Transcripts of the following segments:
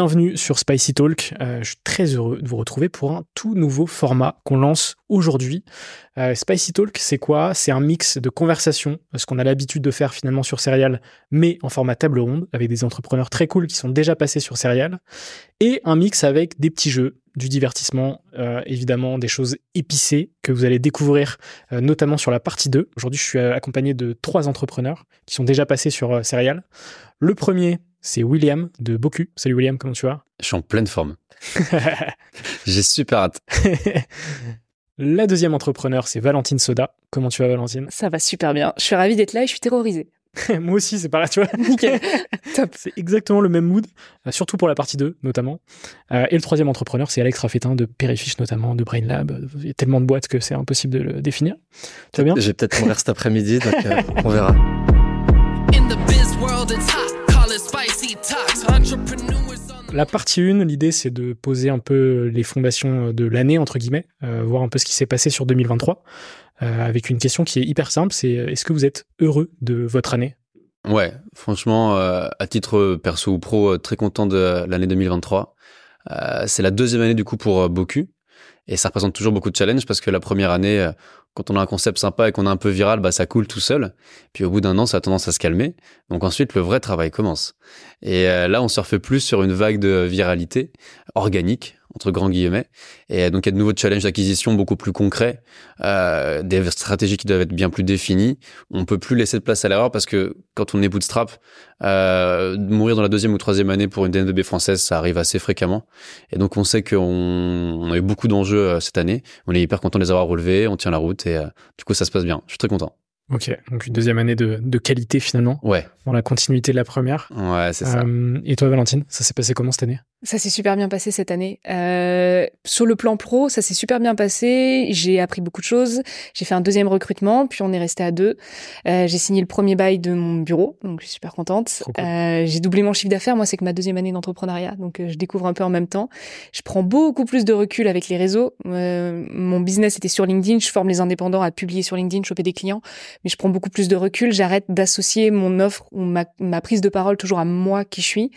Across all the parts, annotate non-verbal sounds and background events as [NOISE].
Bienvenue sur Spicy Talk. Euh, je suis très heureux de vous retrouver pour un tout nouveau format qu'on lance aujourd'hui. Euh, Spicy Talk, c'est quoi? C'est un mix de conversations, ce qu'on a l'habitude de faire finalement sur Serial, mais en format table ronde, avec des entrepreneurs très cool qui sont déjà passés sur Serial, et un mix avec des petits jeux, du divertissement, euh, évidemment des choses épicées que vous allez découvrir notamment sur la partie 2. Aujourd'hui, je suis accompagné de trois entrepreneurs qui sont déjà passés sur euh, Serial. Le premier, c'est William de Boku. Salut William, comment tu vas? Je suis en pleine forme. [LAUGHS] J'ai super hâte. [LAUGHS] La deuxième entrepreneur, c'est Valentine Soda. Comment tu vas Valentine? Ça va super bien. Je suis ravie d'être là et je suis terrorisée. [LAUGHS] Moi aussi, c'est pareil, tu vois. Nickel. Top. C'est exactement le même mood, euh, surtout pour la partie 2 notamment. Euh, et le troisième entrepreneur, c'est Alex Raffetin de Perifish notamment, de Brain Lab. Il y a tellement de boîtes que c'est impossible de le définir. Tu vas bien? Je vais peut-être mourir cet après-midi, donc euh, on verra. In the biz world, it's hot. Call it spicy talks. Entrepreneurs on the La partie 1, l'idée c'est de poser un peu les fondations de l'année, entre guillemets, euh, voir un peu ce qui s'est passé sur 2023, euh, avec une question qui est hyper simple, c'est euh, est-ce que vous êtes heureux de votre année? Ouais, franchement, euh, à titre perso ou pro, très content de l'année 2023. Euh, c'est la deuxième année du coup pour Boku. Et ça représente toujours beaucoup de challenges parce que la première année, quand on a un concept sympa et qu'on est un peu viral, bah, ça coule tout seul. Puis au bout d'un an, ça a tendance à se calmer. Donc ensuite, le vrai travail commence. Et euh, là, on surfe plus sur une vague de viralité organique, entre grands guillemets. Et donc, il y a de nouveaux challenges d'acquisition beaucoup plus concrets, euh, des stratégies qui doivent être bien plus définies. On peut plus laisser de place à l'erreur parce que quand on est bootstrap, euh, mourir dans la deuxième ou troisième année pour une DNVB française, ça arrive assez fréquemment. Et donc, on sait qu'on on a eu beaucoup d'enjeux euh, cette année. On est hyper content de les avoir relevés, on tient la route et euh, du coup, ça se passe bien. Je suis très content. Ok, donc une deuxième année de, de qualité finalement, Ouais, dans la continuité de la première. ouais, c'est ça. Euh, et toi Valentine, ça s'est passé comment cette année? Ça s'est super bien passé cette année. Euh, sur le plan pro, ça s'est super bien passé. J'ai appris beaucoup de choses. J'ai fait un deuxième recrutement, puis on est resté à deux. Euh, j'ai signé le premier bail de mon bureau, donc je suis super contente. Cool. Euh, j'ai doublé mon chiffre d'affaires. Moi, c'est que ma deuxième année d'entrepreneuriat, donc euh, je découvre un peu en même temps. Je prends beaucoup plus de recul avec les réseaux. Euh, mon business était sur LinkedIn. Je forme les indépendants à publier sur LinkedIn, choper des clients. Mais je prends beaucoup plus de recul. J'arrête d'associer mon offre ou ma, ma, prise de parole toujours à moi qui je suis.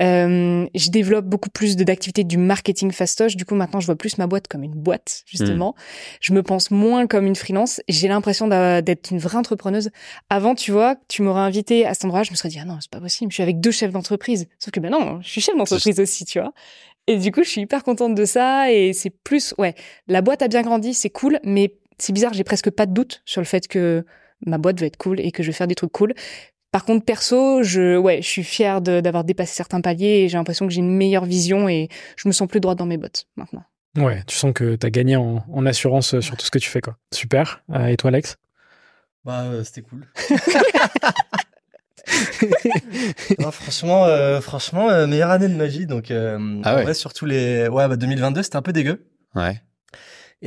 Euh, je développe beaucoup plus d'activités du marketing fastoche. Du coup, maintenant, je vois plus ma boîte comme une boîte, justement. Hmm. Je me pense moins comme une freelance. J'ai l'impression d'être une vraie entrepreneuse. Avant, tu vois, tu m'aurais invité à cet endroit, je me serais dit, ah non, c'est pas possible. Je suis avec deux chefs d'entreprise. Sauf que, ben non, je suis chef d'entreprise aussi, tu vois. Et du coup, je suis hyper contente de ça. Et c'est plus, ouais, la boîte a bien grandi, c'est cool, mais c'est bizarre, j'ai presque pas de doute sur le fait que ma boîte va être cool et que je vais faire des trucs cool. Par contre, perso, je, ouais, je suis fière d'avoir dépassé certains paliers et j'ai l'impression que j'ai une meilleure vision et je me sens plus droite dans mes bottes maintenant. Ouais, tu sens que tu as gagné en, assurance sur tout ce que tu fais, quoi. Super. Euh, et toi, Alex? Bah, euh, c'était cool. [LAUGHS] [LAUGHS] franchement, euh, franchement, meilleure année de ma vie. Donc, ah en vrai, surtout les, ouais, bah, 2022, c'était un peu dégueu. Ouais.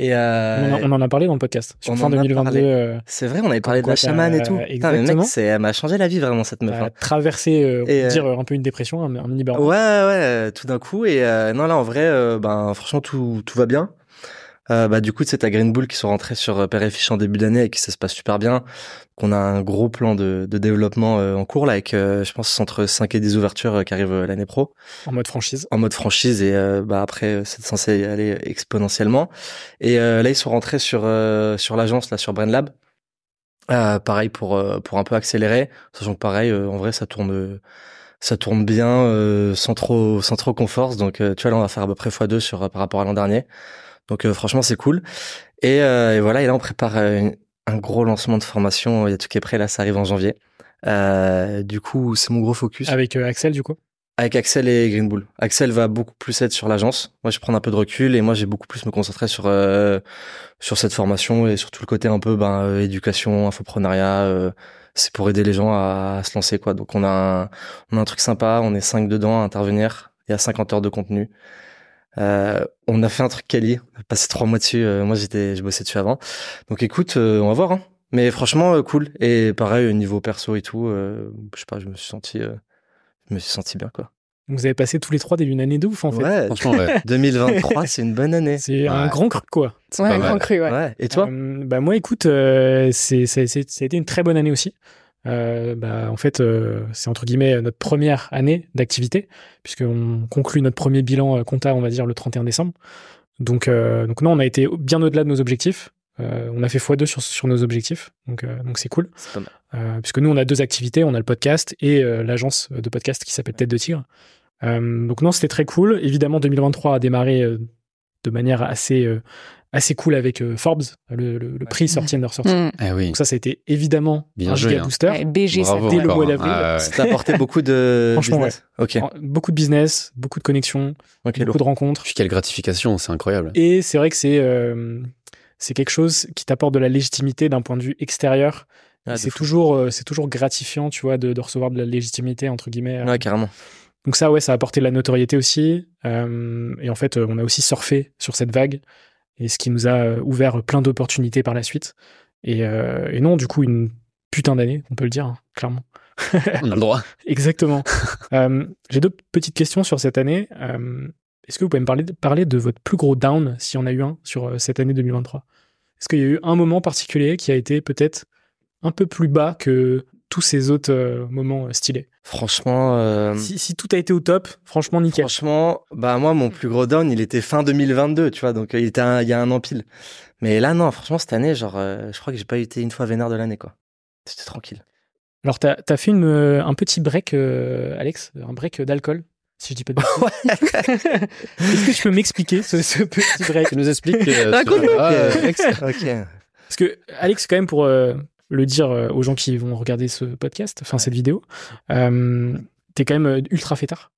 Et euh, on, en a parlé dans le podcast sur fin 2022. Euh, c'est vrai, on avait parlé de la chamane et tout. exactement. mec, elle m'a changé la vie vraiment cette meuf. Elle a hein. traversé, euh, dire un peu une dépression, un, mini burn Ouais, ouais, tout d'un coup. Et non là, en vrai, ben franchement tout tout va bien. Euh, bah, du coup, c'est à Green Bull qui sont rentrés sur euh, Père et Fiche en début d'année et qui ça se passe super bien. Qu'on a un gros plan de, de développement euh, en cours là avec, je pense, entre 5 et 10 ouvertures qui arrivent l'année pro. En mode franchise. En mode franchise et bah après, c'est censé aller exponentiellement. Et là, ils sont rentrés sur sur l'agence là sur Brain Lab. pareil pour pour un peu accélérer, sachant que pareil, en vrai, ça tourne ça tourne bien sans trop sans trop confort. Donc tu vois là, on va faire à peu près x2 sur par rapport à l'an dernier. Donc euh, franchement, c'est cool. Et, euh, et, voilà, et là, on prépare euh, un gros lancement de formation. Il y a tout qui est prêt, là, ça arrive en janvier. du coup, c'est mon gros focus. Avec Axel, du coup? Avec Axel et Green Bull. Axel va beaucoup plus être sur l'agence. Moi, je prends un peu de recul et moi, j'ai beaucoup plus me concentrer sur sur cette formation et sur tout le côté un peu ben éducation, infoprenariat. c'est pour aider les gens à, se lancer quoi. Donc on a un, on a un truc sympa. On est cinq dedans à intervenir. Il y a 50 heures de contenu. Euh, on a fait un truc quali, on a passé trois mois dessus. Euh, moi, j'étais, je bossais dessus avant. Donc, écoute, euh, on va voir. Hein. Mais franchement, cool. Et pareil, niveau perso et tout, je sais pas, je me suis senti, je me suis senti bien, quoi. Vous avez passé tous les trois une année de ouf, en fait. Ouais, franchement, ouais. [LAUGHS] 2023, c'est une bonne année. C'est un grand cru, quoi. Ouais, un grand cru, ouais. Et toi? Bah moi, écoute, c'est, ça a été une très bonne année aussi. Euh, bah, en fait, euh, c'est entre guillemets notre première année d'activité, puisqu'on conclut notre premier bilan euh, comptable, on va dire, le 31 décembre. Donc, donc non, on a été bien au-delà de nos objectifs. on a fait x2 sur, sur nos objectifs, donc donc c'est cool. puisque nous, on a deux activités, on a le podcast et l'agence de podcast qui s'appelle Tête de Tigre. donc non, c'était très cool. Évidemment, 2023 a démarré de manière assez assez cool avec euh, Forbes, le, le, le prix sorti and sorti. Mm. Eh oui. Donc ça, ça a été évidemment Bien un joué, giga hein. booster. BG, ça dès le mois d'avril. Ah, ça a apporté beaucoup de Franchement, business. Ouais. Beaucoup de business, beaucoup de connexions, okay, beaucoup de rencontres. Puis quelle gratification, c'est incroyable. Et c'est vrai que c'est euh, c'est quelque chose qui t'apporte de la légitimité d'un point de vue extérieur. Ah, c'est toujours euh, c'est toujours gratifiant, tu vois, de, de, recevoir de la légitimité entre guillemets. Ouais, carrément. Donc ça, ouais, ça a apporté de la notoriété aussi. Euh, et en fait, on a aussi surfé sur cette vague et ce qui nous a euh, ouvert plein d'opportunités par la suite. Et, euh, et, non, du coup, une putain d'année, on peut le dire, hein, clairement. on a le droit. [LAUGHS] Exactement. euh, J'ai deux petites questions sur cette année. Euh, Est-ce que vous pouvez me parler, parler de votre plus gros down, s'il y en a eu un, sur euh, cette année 2023 Est-ce qu'il y a eu un moment particulier qui a été peut-être un peu plus bas que tous ces autres euh, moments euh, stylés Franchement, euh... si, si, tout a été au top, franchement nickel. Franchement, bah moi mon plus gros down, il était fin 2022, tu vois, donc il était il y a un an pile. Mais là non, franchement cette année, genre, euh, je crois que j'ai pas été une fois vénère de l'année quoi. C'était tranquille. Alors t'as as fait une, un petit break, Alex, un break d'alcool. Si je dis pas de [LAUGHS] [LAUGHS] Est-ce que tu peux m'expliquer ce, ce, petit break? Tu nous expliques. [LAUGHS] ok. Parce que Alex, quand même, pour le dire euh, aux gens qui vont regarder ce podcast, enfin cette vidéo. Euh, T'es quand même euh, ultra fêtard.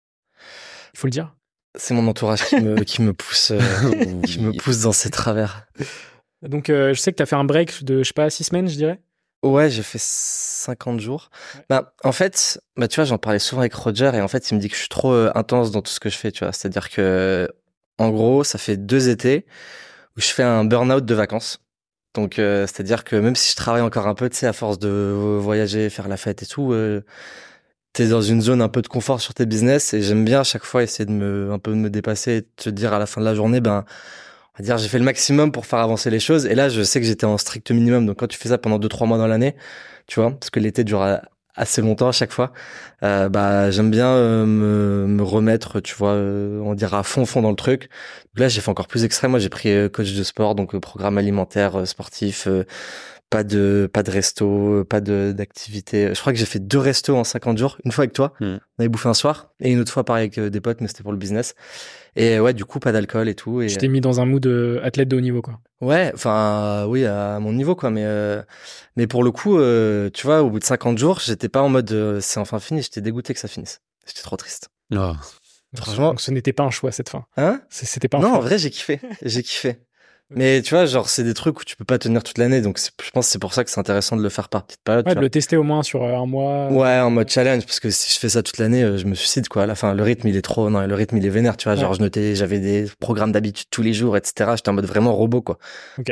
Il faut le dire. C'est mon entourage qui me, qui me pousse, euh, [LAUGHS] qui me pousse dans ces travers. Donc, je sais que tu as fait un break de, je sais pas, six semaines, je dirais. Ouais, j'ai fait 50 jours. Bah, en fait, bah, tu vois, j'en parlais souvent avec Roger et en fait, il me dit que je suis trop intense dans tout ce que je fais, tu vois. C'est-à-dire que, en gros, ça fait deux étés où je fais un burn-out de vacances. Donc, euh, c'est-à-dire que même si je travaille encore un peu, tu sais, à force de voyager, faire la fête et tout, euh, t'es dans une zone un peu de confort sur tes business et j'aime bien à chaque fois essayer de me, un peu de me dépasser et te dire à la fin de la journée, ben, on va dire, j'ai fait le maximum pour faire avancer les choses. Et là, je sais que j'étais en strict minimum. Donc, quand tu fais ça pendant deux, trois mois dans l'année, tu vois, parce que l'été dure assez longtemps à chaque fois, euh, bah, j'aime bien euh, me, me, remettre, tu vois, euh, on dirait à fond, fond dans le truc. Là, j'ai fait encore plus extrême. Moi, j'ai pris coach de sport, donc programme alimentaire, sportif, pas de pas de resto, pas de d'activité. Je crois que j'ai fait deux restos en 50 jours, une fois avec toi, Hmm. on avait bouffé un soir, et une autre fois pareil avec euh, des potes, mais c'était pour le business. Et ouais, du coup, pas d'alcool et tout. Et Je t'ai mis dans un mood euh, athlète de haut niveau, quoi. ouais, enfin oui, à mon niveau quoi, mais euh, mais pour le coup, euh, tu vois, au bout de 50 jours, j'étais pas en mode euh, c'est enfin fini, j'étais dégoûté que ça finisse. J'étais trop triste. Oh. Franchement- Donc, ce n'était pas un choix cette fin. Hein? C'était pas un Non, en vrai, j'ai kiffé, j'ai kiffé. Mais tu vois, genre c'est des trucs où tu peux pas tenir toute l'année, donc je pense que c'est pour ça que c'est intéressant de le faire par petite période. Ouais, tu de vois. le tester au moins sur euh, un mois. Ouais, en mode challenge, parce que si je fais ça toute l'année, euh, je me suicide, quoi. À la fin, le rythme, il est trop, non, le rythme, il est vénère, tu vois. Genre, je notais, j'avais des programmes d'habitude tous les jours, etc. J'étais en mode vraiment robot, quoi.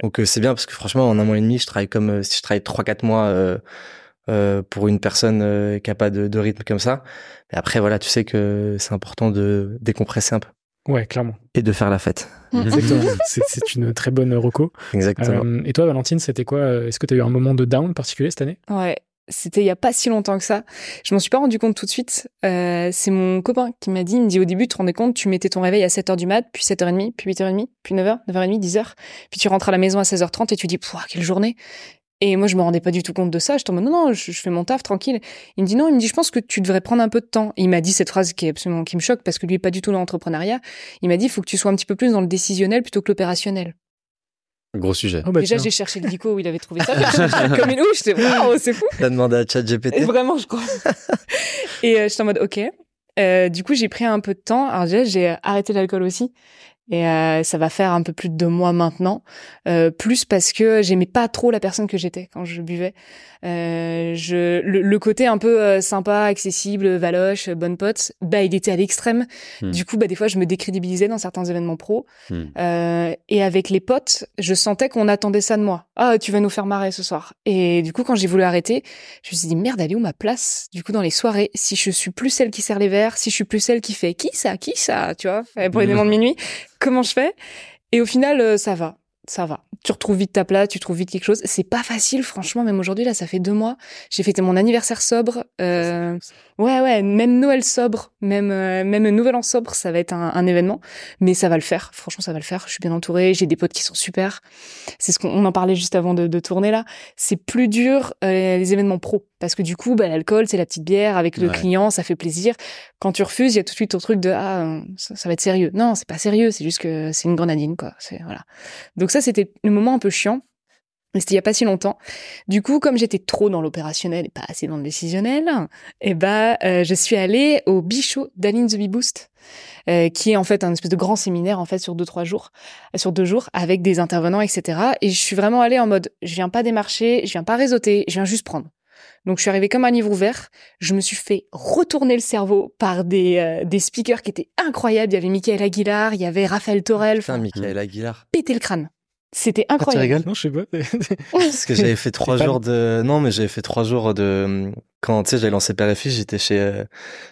Donc, euh, c'est bien parce que franchement, en un mois et demi, je travaille comme euh, si je travaille trois, quatre mois, euh, euh, pour une personne euh, qui a pas de, de rythme comme ça. Mais après, voilà, tu sais que c'est important de décompresser un peu. Ouais, clairement. Et de faire la fête. Exactement. [LAUGHS] c'est c'est une très bonne reco. Exactement. Euh, et toi, Valentine, c'était quoi euh, Est-ce que tu as eu un moment de down particulier cette année? Ouais, c'était il y a pas si longtemps que ça. Je m'en suis pas rendu compte tout de suite. Euh, c'est mon copain qui m'a dit, il me dit au début, tu te rendais compte, tu mettais ton réveil à 7h du mat, puis 7h30, puis 8h30, puis 9h, 9h30, 10h, puis tu rentres à la maison à 16h30 et tu dis, pouah, quelle journée. Et moi, je me rendais pas du tout compte de ça. En mode, non, non, je, je fais mon taf tranquille. Il me dit, non, il me dit, je pense que tu devrais prendre un peu de temps. Et il m'a dit cette phrase qui est absolument, qui me choque parce que lui est pas du tout dans l'entrepreneuriat. Il m'a dit, il faut que tu sois un petit peu plus dans le décisionnel plutôt que l'opérationnel. Gros sujet. Oh, bah, Déjà, j'ai cherché le dico où il avait trouvé ça. [LAUGHS] [LAUGHS] Comme une ouche, j'étais, waouh, c'est fou. T'as demandé à Et ChatGPT. vraiment, je crois. [LAUGHS] et euh, j'étais en mode, ok. Euh, du coup, j'ai pris un peu de temps. Alors déjà, j'ai arrêté l'alcool aussi. Et euh, ça va faire un peu plus de deux mois maintenant. Euh, plus parce que j'aimais pas trop la personne que j'étais quand je buvais. Euh, je, le, le côté un peu euh, sympa, accessible, valoche, bonne pote, bah il était à l'extrême. Hmm. Du coup, bah des fois, je me décrédibilisais dans certains événements pro. Hmm. Euh, et avec les potes, je sentais qu'on attendait ça de moi. Ah, tu vas nous faire marrer ce soir. Et du coup, quand j'ai voulu arrêter, je me suis dit merde, elle est où ma place? Du coup, dans les soirées, si je suis plus celle qui sert les verres, si je suis plus celle qui fait qui ça, qui ça, tu vois, euh, pour les Mhm. moments de minuit, comment je fais? Et au final, euh, ça va. Ça va. Tu retrouves vite ta place, tu trouves vite quelque chose. C'est pas facile, franchement. Même aujourd'hui, là, ça fait deux mois. J'ai fêté mon anniversaire sobre. Euh, ouais, ouais. Même Noël sobre, même euh, même Nouvel An sobre, ça va être un, un événement. Mais ça va le faire. Franchement, ça va le faire. Je suis bien entourée. J'ai des potes qui sont super. C'est ce qu'on on en parlait juste avant de, de tourner là. C'est plus dur euh, les événements pro parce que du coup, bah, l'alcool, c'est la petite bière avec le Ouais. client, ça fait plaisir. Quand tu refuses, il y a tout de suite ton truc de ah euh, ça, ça va être sérieux. Non, c'est pas sérieux. C'est juste que c'est une grenadine quoi. C'est voilà. Donc ça, c'était le moment un peu chiant. C'était il y a pas si longtemps. Du coup, comme j'étais trop dans l'opérationnel et pas assez dans le décisionnel, eh ben, euh, je suis allée au Bichot d'Aline The Bee Boost, euh, qui est en fait un espèce de grand séminaire en fait sur deux trois jours, euh, sur deux jours avec des intervenants, etc. Et je suis vraiment allée en mode, je viens pas démarcher, je viens pas réseauter, je viens juste prendre. Donc je suis arrivée comme un livre ouvert. Je me suis fait retourner le cerveau par des euh, des speakers qui étaient incroyables. Il y avait Michael Aguilar, il y avait Raphaël Torel. Putain, Michael Aguilar. péter le crâne. C'était Ah, tu incroyable. rigoles Non, je sais pas. [LAUGHS] Parce que j'avais fait trois jours de, non, mais j'avais fait trois jours de, quand, tu sais, j'avais lancé Père et Fils, j'étais chez, euh,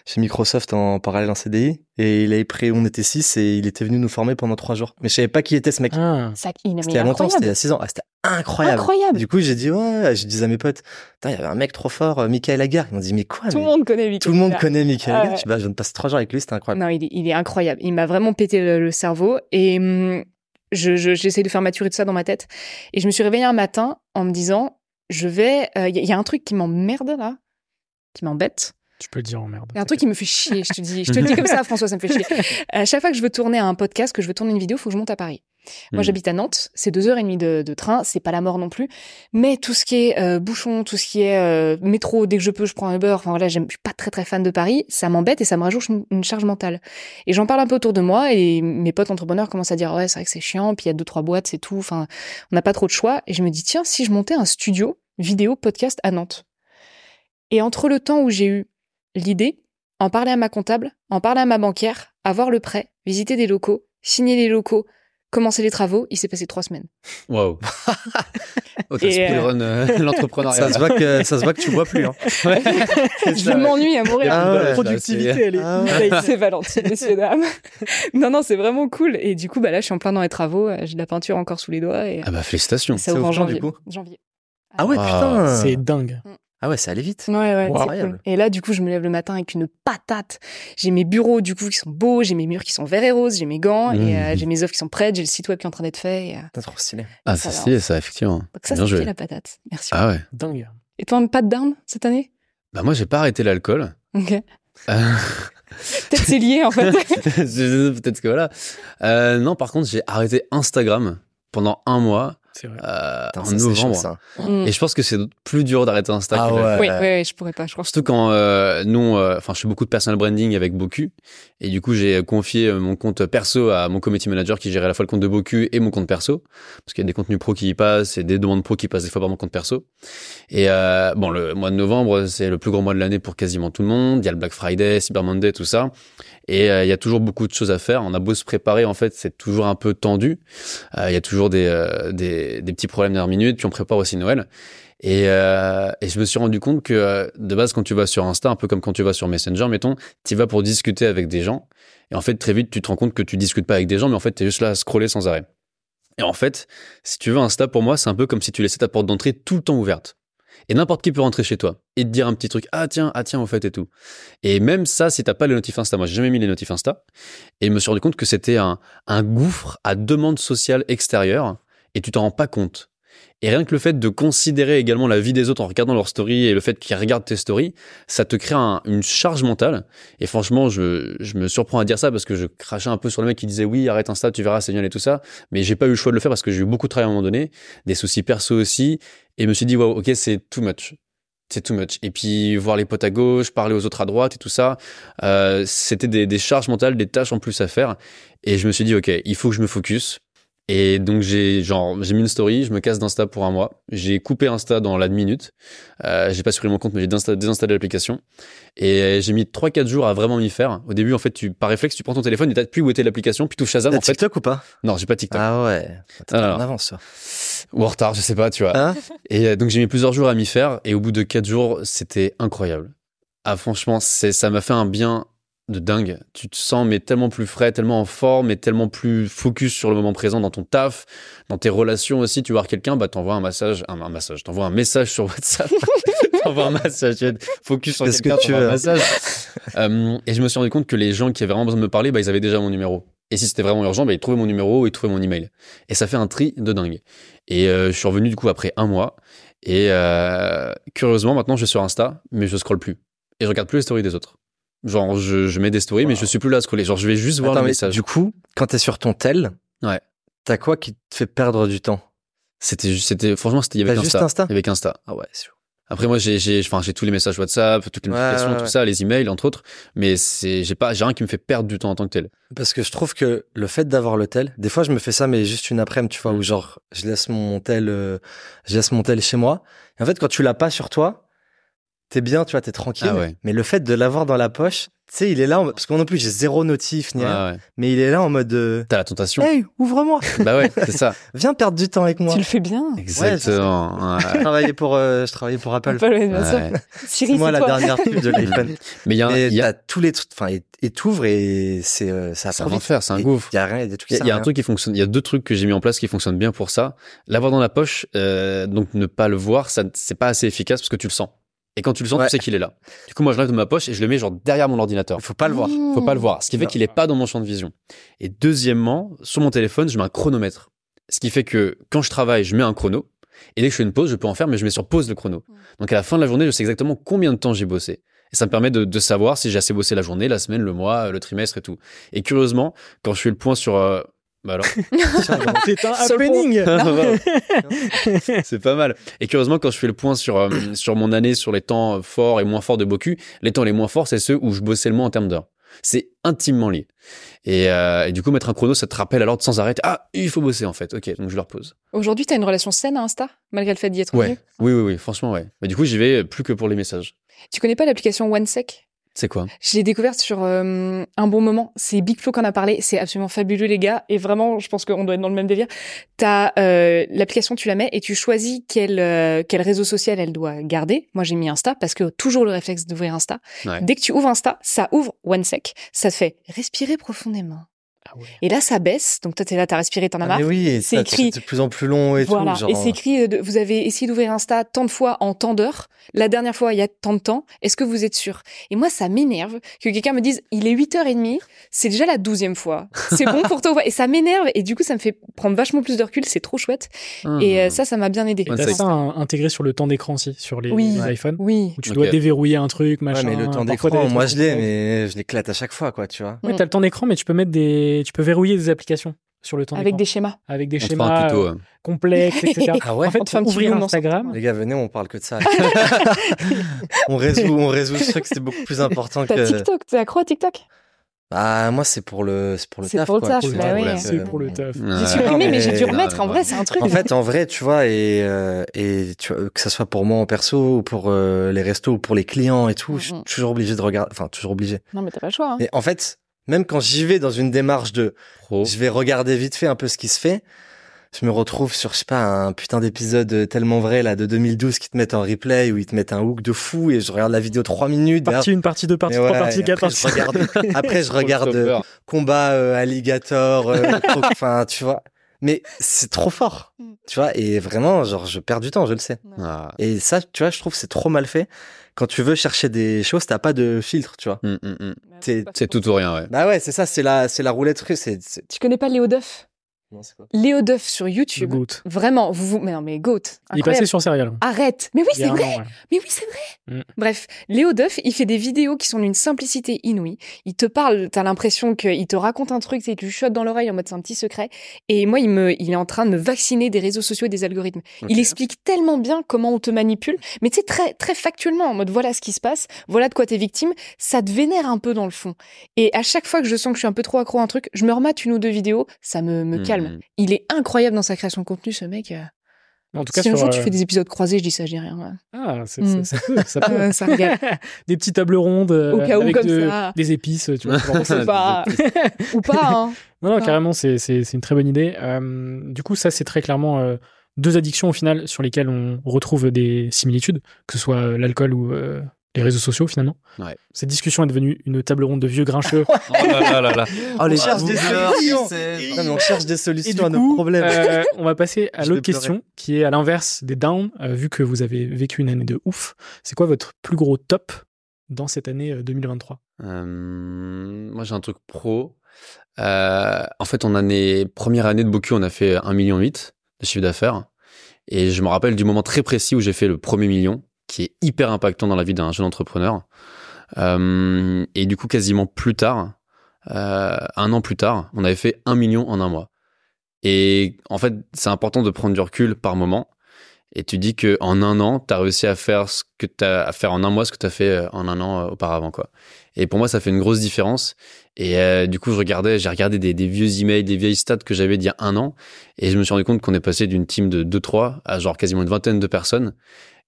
chez Microsoft en parallèle en CDI, et il avait pris, on était six, et il était venu nous former pendant trois jours. Mais je savais pas qui était ce mec. ah. Ça, il, mais C'était il y a longtemps, incroyable. c'était il y a six ans. Ah, c'était incroyable. Incroyable. Du coup, j'ai dit, ouais, je disais à mes potes, il y avait un mec trop fort, euh, Michael Agar. Ils m'ont dit, mais quoi? Tout le mais monde connaît Michael tout le monde connaît Michael Ah Agar. ouais. Je bah, je viens de passer trois jours avec lui, c'était incroyable. Non, il est, il est incroyable. Il m'a vraiment pété le, le cerveau et hum, je, je- j'essaie de faire maturer tout ça dans ma tête. Et je me suis réveillée un matin en me disant, je vais, il y, a- y a un truc qui m'emmerde là, qui m'embête. Tu peux le dire en merde. Il y a un truc qui me fait chier, je te dis. Je te le [LAUGHS] dis comme ça, François, ça me fait chier. À chaque fois que je veux tourner un podcast, que je veux tourner une vidéo, il faut que je monte à Paris. Moi, Hmm. j'habite à Nantes, c'est deux heures et demie de, de train, c'est pas la mort non plus. Mais tout ce qui est euh, bouchon, tout ce qui est euh, métro, dès que je peux, je prends un Uber. Enfin voilà, je suis pas très très fan de Paris, ça m'embête et ça me rajoute une, une charge mentale. Et j'en parle un peu autour de moi et mes potes entrepreneurs commencent à dire ouais, c'est vrai que c'est chiant, puis il y a deux trois boîtes, c'est tout. Enfin, on n'a pas trop de choix. Et je me dis tiens, si je montais un studio vidéo podcast à Nantes. Et entre le temps où j'ai eu l'idée, en parler à ma comptable, en parler à ma banquière, avoir le prêt, visiter des locaux, signer les locaux, commencé les travaux, il s'est passé trois semaines. Waouh. [LAUGHS] oh, euh, [LAUGHS] l'entrepreneuriat. Ça se voit que ça se voit que tu bois plus. Hein. [LAUGHS] Je m'ennuie à mourir. Ah ouais. La productivité, elle est Ah ouais. C'est Valentine, messieurs, dames. non, non, c'est vraiment cool. Et du coup, bah là, je suis en plein dans les travaux. euh, J'ai de la peinture encore sous les doigts et Ah bah félicitations. ça c'est ouvre en au plan, du janvier. coup janvier. Ah ouais, Wow. putain. C'est dingue. Ah ouais, ça allait vite. Ouais, ouais, Wow. cool. Et là, du coup, je me lève le matin avec une patate. J'ai mes bureaux, du coup, qui sont beaux, j'ai mes murs qui sont verts et roses, j'ai mes gants, Mmh. et euh, j'ai mes offres qui sont prêtes, j'ai le site web qui est en train d'être fait. Et, euh, Putain, trop stylé. Ah, ça c'est stylé, ça, effectivement. donc ça, Bien c'est joué. la patate. Merci. Ah ouais. Dingue. Et toi, pas de down cette année? Bah moi, j'ai pas arrêté l'alcool. Ok. Euh, [LAUGHS] Peut-être c'est lié, en fait. [LAUGHS] Peut-être que voilà. Euh, non, par contre, j'ai arrêté Instagram pendant un mois vrai. euh, Putain, en ça, c'est chaud, novembre. ça. Mm. Et je pense que c'est plus dur d'arrêter Insta. Ah que ouais. Oui, oui, oui, je pourrais pas, je crois. Surtout quand euh, nous, euh, enfin, je fais beaucoup de personal branding avec Boku, et du coup, j'ai confié euh, mon compte perso à mon community manager qui gère à la fois le compte de Boku et mon compte perso, parce qu'il y a des contenus pro qui y passent et des demandes pro qui passent des fois par mon compte perso. Et euh, bon, le mois de novembre, c'est le plus grand mois de l'année pour quasiment tout le monde. Il y a le Black Friday, Cyber Monday, tout ça, et euh, il y a toujours beaucoup de choses à faire. On a beau se préparer, en fait, c'est toujours un peu tendu. Euh, il y a toujours des, euh, des petits problèmes dernière minute, puis on prépare aussi Noël. Et, euh, et je me suis rendu compte que euh, de base, quand tu vas sur Insta, un peu comme quand tu vas sur Messenger, mettons, tu vas pour discuter avec des gens. Et en fait, très vite, tu te rends compte que tu discutes pas avec des gens, mais en fait, tu es juste là à scroller sans arrêt. Et en fait, si tu veux, Insta, pour moi, c'est un peu comme si tu laissais ta porte d'entrée tout le temps ouverte. Et n'importe qui peut rentrer chez toi et te dire un petit truc. Ah tiens, ah tiens, au fait et tout. Et même ça, si t'as pas les notifs Insta, moi j'ai jamais mis les notifs Insta. Et je me suis rendu compte que c'était un, un gouffre à demande sociale extérieure et tu t'en rends pas compte. Et rien que le fait de considérer également la vie des autres en regardant leurs stories et le fait qu'ils regardent tes stories, ça te crée un- une charge mentale. Et franchement, je, me surprends à dire ça parce que je crachais un peu sur le mec qui disait oui, arrête Insta, tu verras, c'est génial et tout ça. Mais j'ai pas eu le choix de le faire parce que j'ai eu beaucoup de travail à un moment donné, des soucis perso aussi. Et je me suis dit, wow, ok, c'est too much. C'est too much. Et puis, voir les potes à gauche, parler aux autres à droite et tout ça, euh, c'était des, des charges mentales, des tâches en plus à faire. Et je me suis dit, ok, il faut que je me focus. Et donc j'ai genre j'ai mis une story, je me casse d'Insta pour un mois. J'ai coupé Insta dans la minute. Euh, j'ai pas supprimé mon compte, mais j'ai désinsta- désinstallé l'application. Et j'ai mis 3-4 jours à vraiment m'y faire. Au début, en fait, tu par réflexe, tu prends ton téléphone et t'appuies où était l'application, puis tu Shazam. T'as En fait, TikTok ou pas? Non, j'ai pas TikTok. Ah ouais. T'es en avance, toi. Ou en retard, je sais pas, tu vois. Hein? Et euh, donc j'ai mis plusieurs jours à m'y faire et au bout de quatre jours, c'était incroyable. Ah franchement, c'est ça m'a fait un bien de dingue. Tu te sens mais tellement plus frais, tellement en forme et tellement plus focus sur le moment présent dans ton taf, dans tes relations aussi. Tu vois quelqu'un, bah t'envoies un massage, un, un massage, t'envoies un message sur WhatsApp, [LAUGHS] t'envoies un tu être focus sur ce que quelqu'un, tu t'envoies un veux. massage. [LAUGHS] Euh, et je me suis rendu compte que les gens qui avaient vraiment besoin de me parler, bah ils avaient déjà mon numéro. Et si c'était vraiment urgent, bah ils trouvaient mon numéro ils trouvaient mon email. Et ça fait un tri de dingue. Et euh, je suis revenu du coup après un mois. Et euh, curieusement, maintenant, je suis sur Insta, mais je scrolle plus. Et je regarde plus les stories des autres. Genre, je, je mets des stories, mais je suis plus là à scroller. Genre, je vais juste voir Attends, le message. du coup, quand t'es sur ton tel, Ouais. t'as quoi qui te fait perdre du temps? C'était, juste- c'était, franchement, c'était, il y avait juste Insta Il y avait qu'Insta. Ah ouais, c'est chaud. Après, moi, j'ai, j'ai, enfin, j'ai tous les messages WhatsApp, toutes les Ouais, notifications, ouais, tout ça, les emails, entre autres. Mais c'est, j'ai pas, j'ai rien qui me fait perdre du temps en tant que tel. Parce que je trouve que le fait d'avoir le tel, des fois je me fais ça, mais juste une après-midi, tu vois, Mm. où genre je laisse mon tel, euh, je laisse mon tel chez moi. Et en fait, quand tu l'as pas sur toi, t'es bien, tu vois, t'es tranquille. Ah ouais. Mais le fait de l'avoir dans la poche, tu sais, il est là, en- parce que moi non plus j'ai zéro notif ni rien, Ouais, ouais. mais il est là en mode, euh, T'as la tentation. hey, ouvre-moi, [LAUGHS] bah ouais, c'est ça. [LAUGHS] viens perdre du temps avec moi. Tu le fais bien. Exactement. Je travaillais pour, euh, je travaillais pour Apple. Apple, bien sûr. Ouais. Siri, C'est moi la toi. dernière pub de [LAUGHS] l'iPhone. Mais il y a, un- y a, tous les trucs, enfin, et t'ouvres et c'est, euh, ça c'est un enfer, c'est un gouffre. Il y a rien, il y a des trucs Il y y a un truc qui fonctionne. Il y a deux trucs que j'ai mis en place qui fonctionnent bien pour ça. L'avoir dans la poche, euh, donc ne pas le voir, ça c'est pas assez efficace parce que tu le sens. Et quand tu le sens, Ouais. tu sais qu'il est là. Du coup, moi, je l'enlève de ma poche et je le mets genre derrière mon ordinateur. Faut pas le voir. Faut pas le voir. Ce qui fait qu'il est pas dans mon champ de vision. Et deuxièmement, sur mon téléphone, je mets un chronomètre. Ce qui fait que quand je travaille, je mets un chrono. Et dès que je fais une pause, je peux en faire, mais je mets sur pause le chrono. Donc à la fin de la journée, je sais exactement combien de temps j'ai bossé. Et ça me permet de, de savoir si j'ai assez bossé la journée, la semaine, le mois, le trimestre et tout. Et curieusement, quand je fais le point sur... euh, Bah alors, [LAUGHS] C'est un happening. [LAUGHS] [LAUGHS] c'est pas mal. Et curieusement, quand je fais le point sur, euh, [CLEARS THROAT] sur mon année, sur les temps forts et moins forts de Boku, les temps les moins forts, c'est ceux où je bossais le moins en termes d'heures. C'est intimement lié. Et, euh, et du coup, mettre un chrono, ça te rappelle alors sans arrêt. Ah, il faut bosser en fait. Ok, donc je le repose. Aujourd'hui, t'as une relation saine à Insta, malgré le fait d'y être Ouais. venu? Oui, oui, oui. Franchement, ouais. Mais du coup, j'y vais plus que pour les messages. Tu connais pas l'application OneSec? C'est quoi? Je l'ai découverte sur euh, un bon moment. C'est Big Flo qui en a parlé. C'est absolument fabuleux, les gars. Et vraiment, je pense qu'on doit être dans le même délire. T'as euh, l'application, tu la mets et tu choisis quel euh, quel réseau social elle doit garder. Moi, j'ai mis Insta parce que toujours le réflexe d'ouvrir Insta. Ouais. Dès que tu ouvres Insta, ça ouvre OneSec. Ça te fait respirer profondément. Ah ouais. Et là, ça baisse. Donc toi, t'es là, t'as respiré, t'en as Ah, marre. mais oui, et C'est ça, écrit. C'est de plus en plus long et Voilà. tout. Genre, Et c'est écrit, euh, de- vous avez essayé d'ouvrir Insta tant de fois en tant d'heures. La dernière fois, il y a tant de temps. Est-ce que vous êtes sûr? Et moi, ça m'énerve que quelqu'un me dise, il est 8h30, c'est déjà la douzième fois. C'est bon pour toi Et ça m'énerve. Et du coup, ça me fait prendre vachement plus de recul. C'est trop chouette. Et euh, ça, ça m'a bien aidé. Ouais, ça hein, intégré sur le temps d'écran aussi, sur les, Oui. les iPhones, Oui. où tu dois déverrouiller un truc, Ouais, machin. mais le temps d'écran, moi je l'ai, mais je l'éclate à chaque fois, quoi, tu vois. Ouais, t'as le temps d'écran, mais tu peux mettre des, tu peux verrouiller des applications sur le temps Avec des schémas. avec des On schémas tuto. euh, ouais. complexes, etc. [LAUGHS] Ah ouais en fait, pour petit ouvrir Instagram, Les gars, venez, on parle que de ça. [LAUGHS] on résout, on résout ce truc, c'est beaucoup plus important que. TikTok, t'es accro à TikTok? Ah, moi, c'est pour le, c'est pour le C'est taf, pour le taf, Tu bah donc, c'est euh, pour le taf. J'ai Ouais. supprimé, mais, j'ai dû remettre. En vrai, c'est un truc. En fait, en vrai, tu vois, et, euh, et tu vois, que ça soit pour moi en perso ou pour euh, les restos ou pour les clients et tout, je suis Mhm. toujours obligé de regarder, enfin, toujours obligé. Non, mais t'as pas le choix. hein. Mais en fait, même quand j'y vais dans une démarche de, Pro. je vais regarder vite fait un peu ce qui se fait, je me retrouve sur, je sais pas, un putain d'épisode tellement vrai, là, de 2012 qui te mettent en replay ou ils te mettent un hook de fou et je regarde la vidéo trois minutes. Partie 1, partie 2, partie Mais 3, ouais, partie et 4, après, je regarde, après, je regarde euh, combat euh, alligator, euh, enfin, tu vois. Mais c'est trop fort, Mm. tu vois. Et vraiment, genre, je perds du temps, je le sais. Ah. Et ça, tu vois, je trouve que c'est trop mal fait. Quand tu veux chercher des choses, t'as pas de filtre, tu vois. Mm, mm, mm. T'es- C'est tout ou rien, ouais. Bah ouais, c'est ça, c'est la, c'est la roulette russe. Tu connais pas Léo Duff? Non, c'est quoi? Léo Duff sur YouTube. goat. Vraiment, vous vous. Mais non, mais Goat. Il est passé sur Serial. Arrête. Mais oui, c'est vrai. an, ouais. Mais oui, c'est vrai. Mm. Bref, Léo Duff, il fait des vidéos qui sont d'une simplicité inouïe. Il te parle, t'as l'impression qu'il te raconte un truc, c'est tu chuchotes dans l'oreille en mode c'est un petit secret. Et moi, il me, il est en train de me vacciner des réseaux sociaux et des algorithmes. Il explique tellement bien comment on te manipule, mais tu sais très très factuellement en mode voilà ce qui se passe, voilà de quoi t'es victime. Ça te vénère un peu dans le fond. Et à chaque fois que je sens que je suis un peu trop accro à un truc, je me remate une ou deux vidéos, ça me, me Mm, calme. Mm. Il est incroyable dans sa création de contenu, ce mec. euh. En tout cas, Si un jour tu euh, fais des épisodes croisés, je dis ça, je dis rien. ouais. Ah, c'est- Mm. ça, ça peut, ça peut. Euh, ça. [LAUGHS] Des petites tables rondes euh, Au cas où, avec comme de- ça. des épices, tu vois. [LAUGHS] C'est pas... Ou pas, hein. [LAUGHS] Non, non, carrément, c'est une très bonne idée. Euh, du coup, ça, c'est très clairement euh, deux addictions au final sur lesquelles on retrouve des similitudes, que ce soit euh, l'alcool ou euh, les réseaux sociaux finalement. Ouais. Cette discussion est devenue une table ronde de vieux grincheux. [LAUGHS] Oh là là là là. Oh, les On cherche des solutions. c'est- Non, mais on cherche des solutions du à nos problèmes. euh, on va passer à l'autre question, qui est à l'inverse des downs. Euh, vu que vous avez vécu une année de ouf, c'est quoi votre plus gros top dans cette année euh, 2023 Euh, moi, j'ai un truc pro. Euh, en fait, en année, première année de Boku, on a fait 1,8 million de chiffre d'affaires. Et je me rappelle du moment très précis où j'ai fait le premier million, qui est hyper impactant dans la vie d'un jeune entrepreneur. Euh, et du coup, quasiment plus tard, euh, un an plus tard, on avait fait 1 million en un mois. Et en fait, c'est important de prendre du recul par moment. Et tu dis que en un an, tu as réussi à faire ce que tu à faire en un mois ce que tu as fait euh, en un an auparavant quoi. Et pour moi, ça fait une grosse différence. Et du coup, je regardais, j'ai regardé des, des vieux emails, des vieilles stats que j'avais d'il y a un an, et je me suis rendu compte qu'on est passé d'une team de 2-3 à genre quasiment une vingtaine de personnes.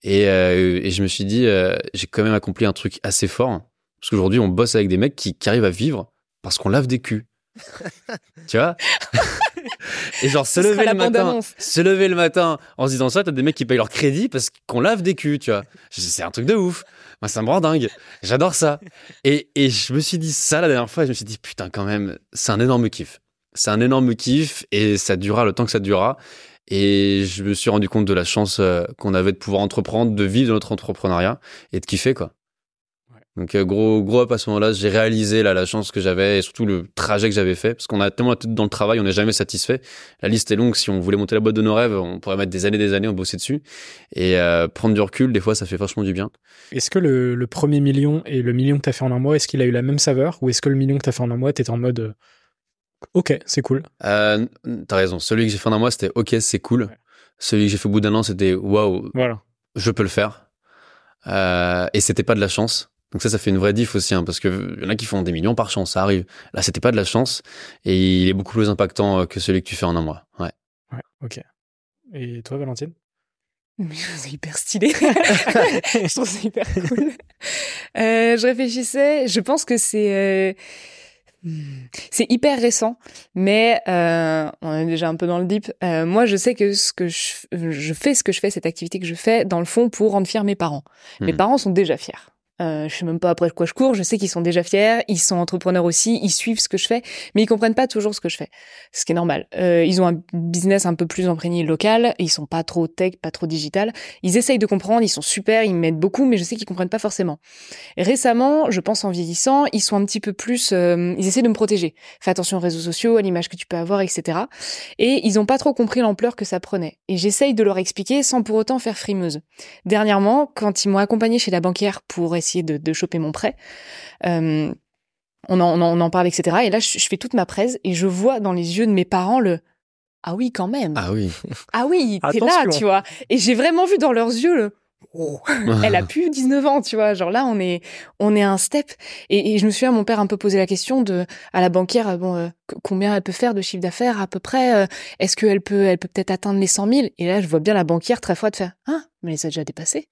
Et, euh, et je me suis dit, euh, j'ai quand même accompli un truc assez fort, parce qu'aujourd'hui, on bosse avec des mecs qui, qui arrivent à vivre parce qu'on lave des culs. [LAUGHS] tu vois? [LAUGHS] Et genre, se lever le matin, se lever le matin en se disant ça, t'as des mecs qui payent leur crédit parce qu'on lave des culs, tu vois. C'est un truc de ouf. Moi, ça me rend dingue. J'adore ça. Et, et je me suis dit ça la dernière fois, et je me suis dit, putain, quand même, c'est un énorme kiff. C'est un énorme kiff et ça durera le temps que ça durera. Et je me suis rendu compte de la chance euh, qu'on avait de pouvoir entreprendre, de vivre de notre entrepreneuriat et de kiffer, quoi. Ouais. Donc, euh, gros, gros up à ce moment-là, j'ai réalisé là, la chance que j'avais et surtout le trajet que j'avais fait. Parce qu'on a tellement la tête dans le travail, on n'est jamais satisfait. La liste est longue. Si on voulait monter la boîte de nos rêves, on pourrait mettre des années des années, on bosser dessus. Et euh, prendre du recul, des fois, ça fait vachement du bien. Est-ce que le, le premier million et le million que tu as fait en un mois, est-ce qu'il a eu la même saveur Ou est-ce que le million que tu as fait en un mois, tu en mode euh, Ok, c'est cool. Euh, T'as raison. Celui que j'ai fait en un mois, c'était OK, c'est cool. Ouais. Celui que j'ai fait au bout d'un an, c'était waouh, Voilà. je peux le faire. Euh, et c'était pas de la chance. Donc ça, ça fait une vraie diff aussi, hein, parce que y en a qui font des millions par chance, ça arrive. Là, c'était pas de la chance, et il est beaucoup plus impactant euh, que celui que tu fais en un mois. Ouais. Ouais, ok. Et toi, Valentine? [LAUGHS] Mais c'est hyper stylé. [LAUGHS] je trouve ça hyper cool. Euh, je réfléchissais, je pense que c'est euh, c'est hyper récent, mais euh, on est déjà un peu dans le deep. Euh, moi, je sais que ce que je, je fais, ce que je fais, cette activité que je fais, dans le fond, pour rendre fiers mes parents. Mes Mhm. parents sont déjà fiers. Euh, je sais même pas après quoi je cours. Je sais qu'ils sont déjà fiers. Ils sont entrepreneurs aussi. Ils suivent ce que je fais, mais ils comprennent pas toujours ce que je fais. Ce qui est normal. Euh, ils ont un business un peu plus imprégné local. Ils sont pas trop tech, pas trop digital. Ils essayent de comprendre. Ils sont super. Ils m'aident beaucoup, mais je sais qu'ils comprennent pas forcément. Récemment, je pense en vieillissant, ils sont un petit peu plus. euh, ils essaient de me protéger. Fais attention aux réseaux sociaux, à l'image que tu peux avoir, etc. Et ils ont pas trop compris l'ampleur que ça prenait. Et j'essaye de leur expliquer sans pour autant faire frimeuse. Dernièrement, quand ils m'ont accompagné chez la banquière pour essayer de, de choper mon prêt, euh, on, en, on, en, on en parle, etc. Et là, je, je fais toute ma presse et je vois dans les yeux de mes parents le ah oui quand même Ah oui. [LAUGHS] ah oui t'es là tu vois et j'ai vraiment vu dans leurs yeux le Oh, [LAUGHS] elle a plus 19 ans, tu vois. Genre là, on est, on est à un step. Et, et je me souviens, mon père a un peu posé la question de, à la banquière, bon, euh, combien elle peut faire de chiffre d'affaires à peu près euh, Est-ce qu'elle peut, elle peut peut-être atteindre les 100 000 Et là, je vois bien la banquière très froide faire, ah, mais elle les a déjà dépassés.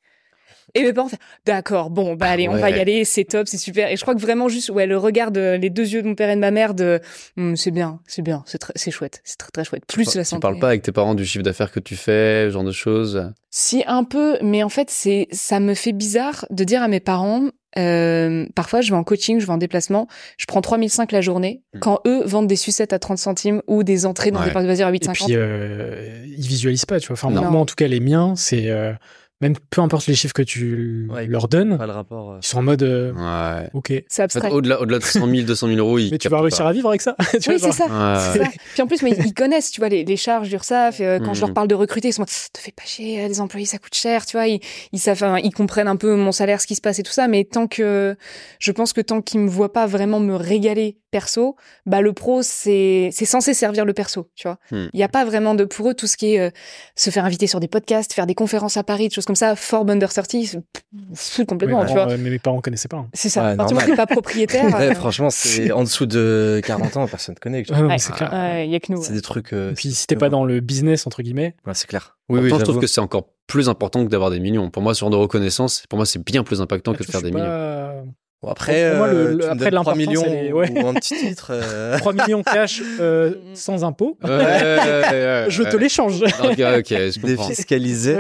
Et mes parents d'accord, bon, bah allez, on va y aller, c'est top, c'est super. Et je crois que vraiment juste, ouais, le regard de les deux yeux de mon père et de ma mère de, Hum, c'est bien, c'est bien, c'est chouette, c'est très très chouette. Plus la Tu santé. parles pas avec tes parents du chiffre d'affaires que tu fais, ce genre de choses? Si un peu, mais en fait, c'est ça me fait bizarre de dire à mes parents. euh, parfois, je vais en coaching, je vais en déplacement, je prends 3005 la journée, Mm. quand eux vendent des sucettes à 30 centimes ou des entrées dans Ouais. des parcs de loisirs à Et 8,50. puis, euh, ils visualisent pas, tu vois. Enfin, Non. moi, en tout cas, les miens, c'est euh, même peu importe les chiffres que tu Ouais, leur donnes, Pas le rapport. euh. ils sont en mode, euh, Ouais. ok, c'est En fait, abstrait. au-delà, au-delà de 100 000, 200 000 euros, ils mais tu vas réussir pas. à vivre avec ça. [LAUGHS] tu oui, vois, c'est ça. c'est Ouais. ça. Puis en plus, mais ils connaissent, tu vois, les, les charges d'URSSAF. euh, quand je leur Mhm. parle de recruter, ils sont en mode, te fais pas chier, euh, les employés, ça coûte cher, tu vois. Ils, ils savent, enfin, ils comprennent un peu mon salaire, ce qui se passe et tout ça. Mais tant que, je pense que tant qu'ils me voient pas vraiment me régaler perso, bah, le pro, c'est, c'est censé servir le perso, tu vois. Hmm. Il y a pas vraiment de, pour eux, tout ce qui est, euh, se faire inviter sur des podcasts, faire des conférences à Paris, des choses comme ça, for under 30, c'est- pff, fou complètement, tu bah, vois. euh, mais mes parents connaissaient pas. hein. C'est ça. Ouais, À partir du moment normal. où t'es pas propriétaire. [LAUGHS] Ouais, euh, franchement, c'est [LAUGHS] en dessous de 40 ans, personne ne connaît. Ah mais Ouais. c'est clair. ouais, y a que nous. C'est ouais. des trucs. euh, Et puis, si t'es pas dans le business, entre guillemets, Ouais, c'est clair. Oui, Oui, je trouve que c'est encore plus important que d'avoir des millions. Pour moi, ce genre de reconnaissance, pour moi, c'est bien plus impactant que de faire des millions. Bon, après, Pour moi, le- euh, le- après, donnes 3 l'importance, millions est- ouais. ou un petit titre. euh, [LAUGHS] 3 millions cash euh, [LAUGHS] sans impôt, Ouais, ouais, ouais, ouais, [LAUGHS] je te l'échange. Ok, ok, je comprends. Défiscalisé.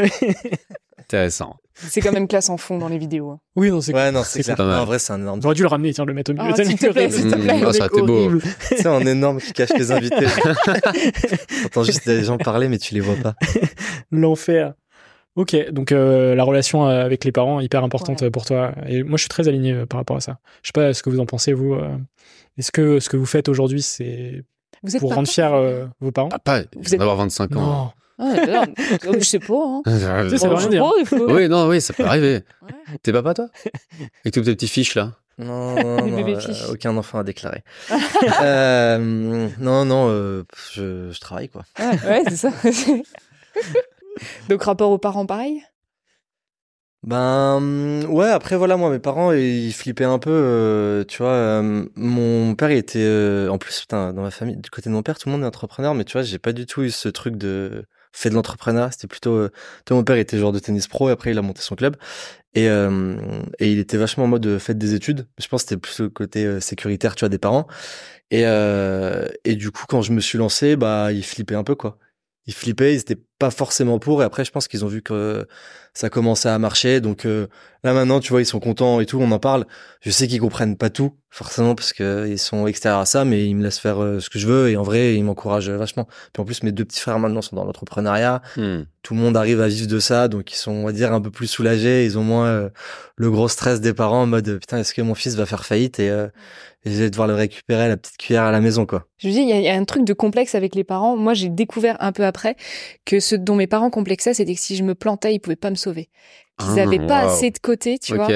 Intéressant. C'est quand même classe en fond dans les vidéos. hein. Oui, non, c'est Ouais, non, c'est clair. pas mal. En vrai, c'est un énorme. J'aurais dû le ramener, tiens, le mettre au milieu. Ah, s'il te plaît, s'il te Mm, plaît. ah, ça aurait été beau. C'est un énorme qui cache les invités. T'entends juste des gens parler, mais tu les vois pas. L'enfer. Ok, donc euh, la relation euh, avec les parents hyper importante Ouais. euh, pour toi. Et moi, je suis très aligné par rapport à ça. Je sais pas ce que vous en pensez vous. Est-ce que ce que vous faites aujourd'hui, c'est Vous êtes pour rendre fiers euh, vos parents? Papa, il êtes- d'avoir 25 ans. Non. Ouais, alors, [LAUGHS] je sais pas. Hein. Ça, ça veut rien dire. faut- Oui, non, oui, ça peut arriver. Ouais. T'es papa, toi? [LAUGHS] Avec tous tes petits fiches, là Non, non, [LAUGHS] non, euh, aucun enfant à déclarer. euh, non, non, euh, je, je travaille quoi. Ouais, ouais, c'est ça. [LAUGHS] Donc rapport aux parents, pareil? Ben ouais, après voilà, moi mes parents ils flippaient un peu, euh, tu vois. euh, mon père il était, euh, en plus putain, dans ma famille, du côté de mon père, tout le monde est entrepreneur, mais tu vois, j'ai pas du tout eu ce truc de fait de l'entrepreneuriat. C'était plutôt, vois, mon père était joueur de tennis pro, et après il a monté son club et et il était vachement en mode faites des études. Je pense que c'était plus le côté sécuritaire, tu vois, des parents. Et et du coup quand je me suis lancé, bah ils flippaient un peu quoi. Ils flippaient, ils étaient pas forcément pour. Et après, je pense qu'ils ont vu que ça commençait à marcher. Donc euh, là maintenant, tu vois, ils sont contents et tout. On en parle. Je sais qu'ils comprennent pas tout forcément parce que ils sont extérieurs à ça, mais ils me laissent faire euh, ce que je veux. Et en vrai, ils m'encouragent vachement. Puis en plus, mes deux petits frères maintenant sont dans l'entrepreneuriat. Hmm. Tout le monde arrive à vivre de ça, donc ils sont, on va dire, un peu plus soulagés. Ils ont moins euh, le gros stress des parents en mode putain, est-ce que mon fils va faire faillite euh, et je vais devoir le récupérer à la petite cuillère à la maison, quoi. Je dis, il y, a- il y a un truc de complexe avec les parents. Moi, j'ai découvert un peu après que ce dont mes parents complexaient, c'était que si je me plantais, ils pouvaient pas me sauver. Qu'ils Ah, avaient pas wow. assez de côté, tu vois,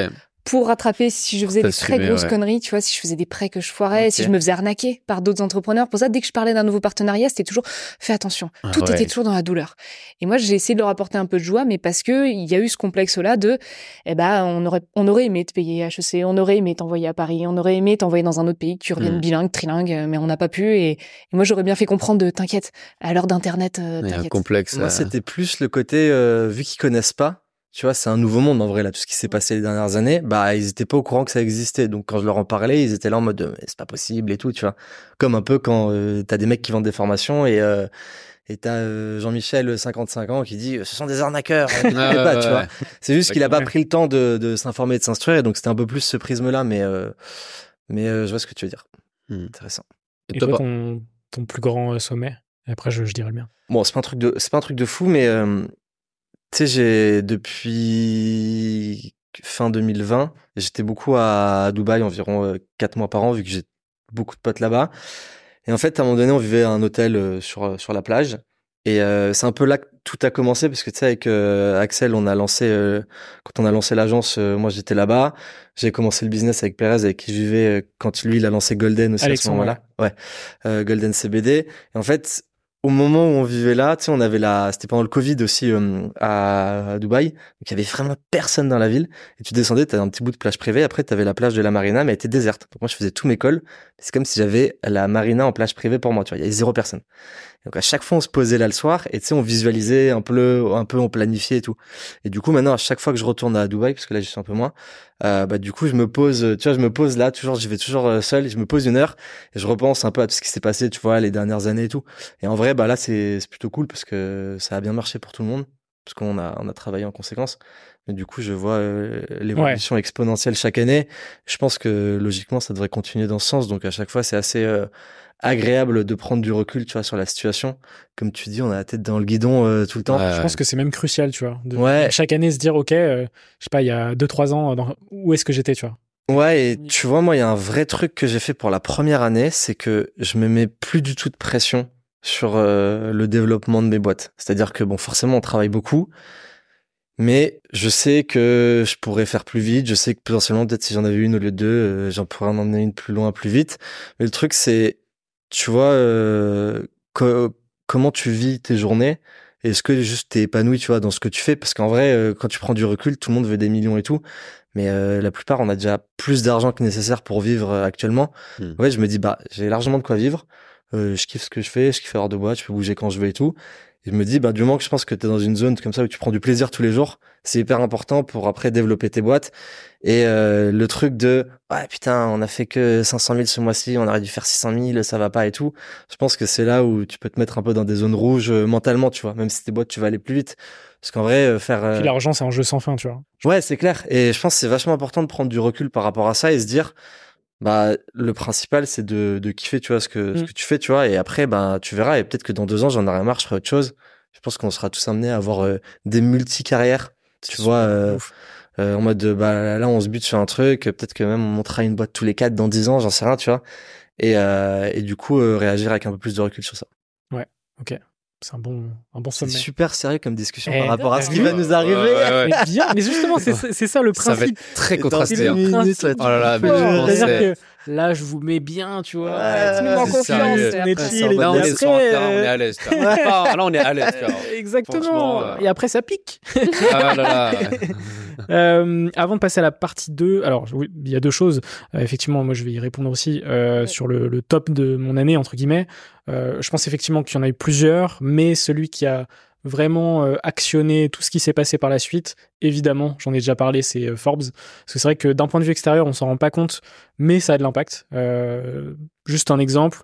pour rattraper si je faisais des très grosses ouais. conneries, tu vois, si je faisais des prêts que je foirais, si je me faisais arnaquer par d'autres entrepreneurs. Pour ça, dès que je parlais d'un nouveau partenariat, c'était toujours fais attention. Ah Tout ouais. était toujours dans la douleur. Et moi, j'ai essayé de leur apporter un peu de joie, mais parce que il y a eu ce complexe-là de, eh ben, on aurait, on aurait aimé te payer HEC, on aurait aimé t'envoyer à Paris, on aurait aimé t'envoyer dans un autre pays, que tu reviennes Mm. bilingue, trilingue, mais on n'a pas pu. Et, et moi, j'aurais bien fait comprendre de, t'inquiète, à l'heure d'internet, euh, Il y a un t'inquiète. complexe. Moi, euh, c'était plus le côté, euh, vu qu'ils connaissent pas, tu vois, c'est un nouveau monde en vrai, là, tout ce qui s'est passé les dernières années, bah, ils étaient pas au courant que ça existait. Donc, quand je leur en parlais, ils étaient là en mode, euh, c'est pas possible et tout, tu vois. Comme un peu quand euh, t'as des mecs qui vendent des formations et, euh, et t'as euh, Jean-Michel, 55 ans, qui dit, ce sont des arnaqueurs. [LAUGHS] ouais, vois. C'est juste qu'il a pas pris le temps de, de s'informer et de s'instruire, et donc c'était un peu plus ce prisme-là, mais, euh, mais euh, je vois ce que tu veux dire. Hmm. Intéressant. Et Et toi, ton, ton plus grand euh, sommet? Et Après, je, je dirai le mien. Bon, c'est pas un truc de, c'est pas un truc de fou, mais euh, tu sais, j'ai depuis fin 2020, j'étais beaucoup à Dubaï, environ euh, quatre mois par an, vu que j'ai beaucoup de potes là-bas. Et en fait, à un moment donné, on vivait à un hôtel euh, sur euh, sur la plage. Et euh, c'est un peu là que tout a commencé parce que tu sais avec euh, Axel, on a lancé euh, quand on a lancé l'agence, euh, moi j'étais là-bas. J'ai commencé le business avec Perez avec qui je vivais euh, quand lui il a lancé Golden aussi à ce Alexandre, moment-là. Ouais, Euh, Golden CBD. Et en fait, au moment où on vivait là, tu sais, on avait la, c'était pendant le Covid aussi euh, à, Dubaï, donc il y avait vraiment personne dans la ville. Et tu descendais, t'avais un petit bout de plage privée. Après, t'avais la plage de la Marina, mais elle était déserte. Donc moi, je faisais tous mes calls. C'est comme si j'avais la Marina en plage privée pour moi. Tu vois, il y avait zéro personne. Donc à chaque fois, on se posait là le soir et tu sais, on visualisait un peu, un peu, on planifiait et tout. Et du coup, maintenant, à chaque fois que je retourne à Dubaï, parce que là, j'y suis un peu moins, euh, bah du coup, je me pose, tu vois, je me pose là, toujours, j'y vais toujours euh, seul. Je me pose une heure et je repense un peu à tout ce qui s'est passé, tu vois, les dernières années et tout. Et en vrai, bah là, c'est c'est plutôt cool parce que ça a bien marché pour tout le monde, parce qu'on a, on a travaillé en conséquence. Mais du coup, je vois euh, l'évolution exponentielle chaque année. Je pense que logiquement, ça devrait continuer dans ce sens. Donc à chaque fois, c'est assez euh, agréable de prendre du recul, tu vois, sur la situation. Comme tu dis, on a la tête dans le guidon euh, tout le temps. Ouais, Je pense que c'est même crucial, tu vois. De Ouais. Chaque année, se dire, OK, euh, je sais pas, il y a 2-3 ans, dans- où est-ce que j'étais, tu vois? Ouais, et tu vois, moi, il y a un vrai truc que j'ai fait pour la première année, c'est que je me mets plus du tout de pression sur euh, le développement de mes boîtes. C'est-à-dire que, bon, forcément, on travaille beaucoup, mais je sais que je pourrais faire plus vite. Je sais que potentiellement, peut-être si j'en avais une au lieu de deux, euh, j'en pourrais en emmener une plus loin, plus vite. Mais le truc, c'est, tu vois, euh, co- comment tu vis tes journées. Est-ce que juste t'es épanoui, tu vois, dans ce que tu fais? Parce qu'en vrai, euh, quand tu prends du recul, tout le monde veut des millions et tout. Mais euh, la plupart, on a déjà plus d'argent que nécessaire pour vivre euh, actuellement. Hmm. Ouais, je me dis, bah, j'ai largement de quoi vivre. Euh, je kiffe ce que je fais, je kiffe avoir de boîte, je peux bouger quand je veux et tout. Et je me dis, bah, du moment que je pense que tu es dans une zone comme ça où tu prends du plaisir tous les jours, c'est hyper important pour après développer tes boîtes. Et euh, le truc de, ouais, putain, on a fait que 500 000 ce mois-ci, on aurait dû faire 600 000, ça va pas et tout. Je pense que c'est là où tu peux te mettre un peu dans des zones rouges euh, mentalement, tu vois. Même si tes boîtes, tu vas aller plus vite. Parce qu'en vrai, euh, faire... euh, Puis l'argent, c'est un jeu sans fin, tu vois. Ouais, c'est clair. Et je pense que c'est vachement important de prendre du recul par rapport à ça et se dire, bah, le principal, c'est de, de kiffer, tu vois, ce que, ce Mm. que tu fais, tu vois. Et après, bah, tu verras. Et peut-être que dans deux ans, j'en aurai marre, je ferai autre chose. Je pense qu'on sera tous amenés à avoir euh, des multi-carrières, tu vois, euh, euh, en mode, de, bah, là, on se bute sur un truc. Peut-être que même on montera une boîte tous les quatre dans dix ans, j'en sais rien, tu vois. Et, euh, et du coup, euh, réagir avec un peu plus de recul sur ça. C'est un bon, un bon C'est sommet. super sérieux comme discussion Eh, par rapport à ce qui va nous arriver. Ouais, ouais, ouais. Mais bien, mais justement, c'est [LAUGHS] c'est ça le Ça va principe. être très contrasté. C'est hein. ça Oh là là, mais fort. je pensais- C'est-à-dire que là, je vous mets bien, tu vois. Ouais, tu nous mets en confiance. on est chill, en et Là, on est on euh, à l'aise. [LAUGHS] Ah, Là, on est à l'aise. Exactement. Euh, Et après, ça pique. [LAUGHS] Ah là là. [LAUGHS] Euh, avant de passer à la partie 2, alors oui, il y a deux choses. Euh, effectivement, moi je vais y répondre aussi euh, sur le, le top de mon année entre guillemets. Euh, je pense effectivement qu'il y en a eu plusieurs, mais celui qui a vraiment euh, actionné tout ce qui s'est passé par la suite, évidemment, j'en ai déjà parlé, c'est euh, Forbes. Parce que c'est vrai que d'un point de vue extérieur, on s'en rend pas compte, mais ça a de l'impact. Euh, juste un exemple.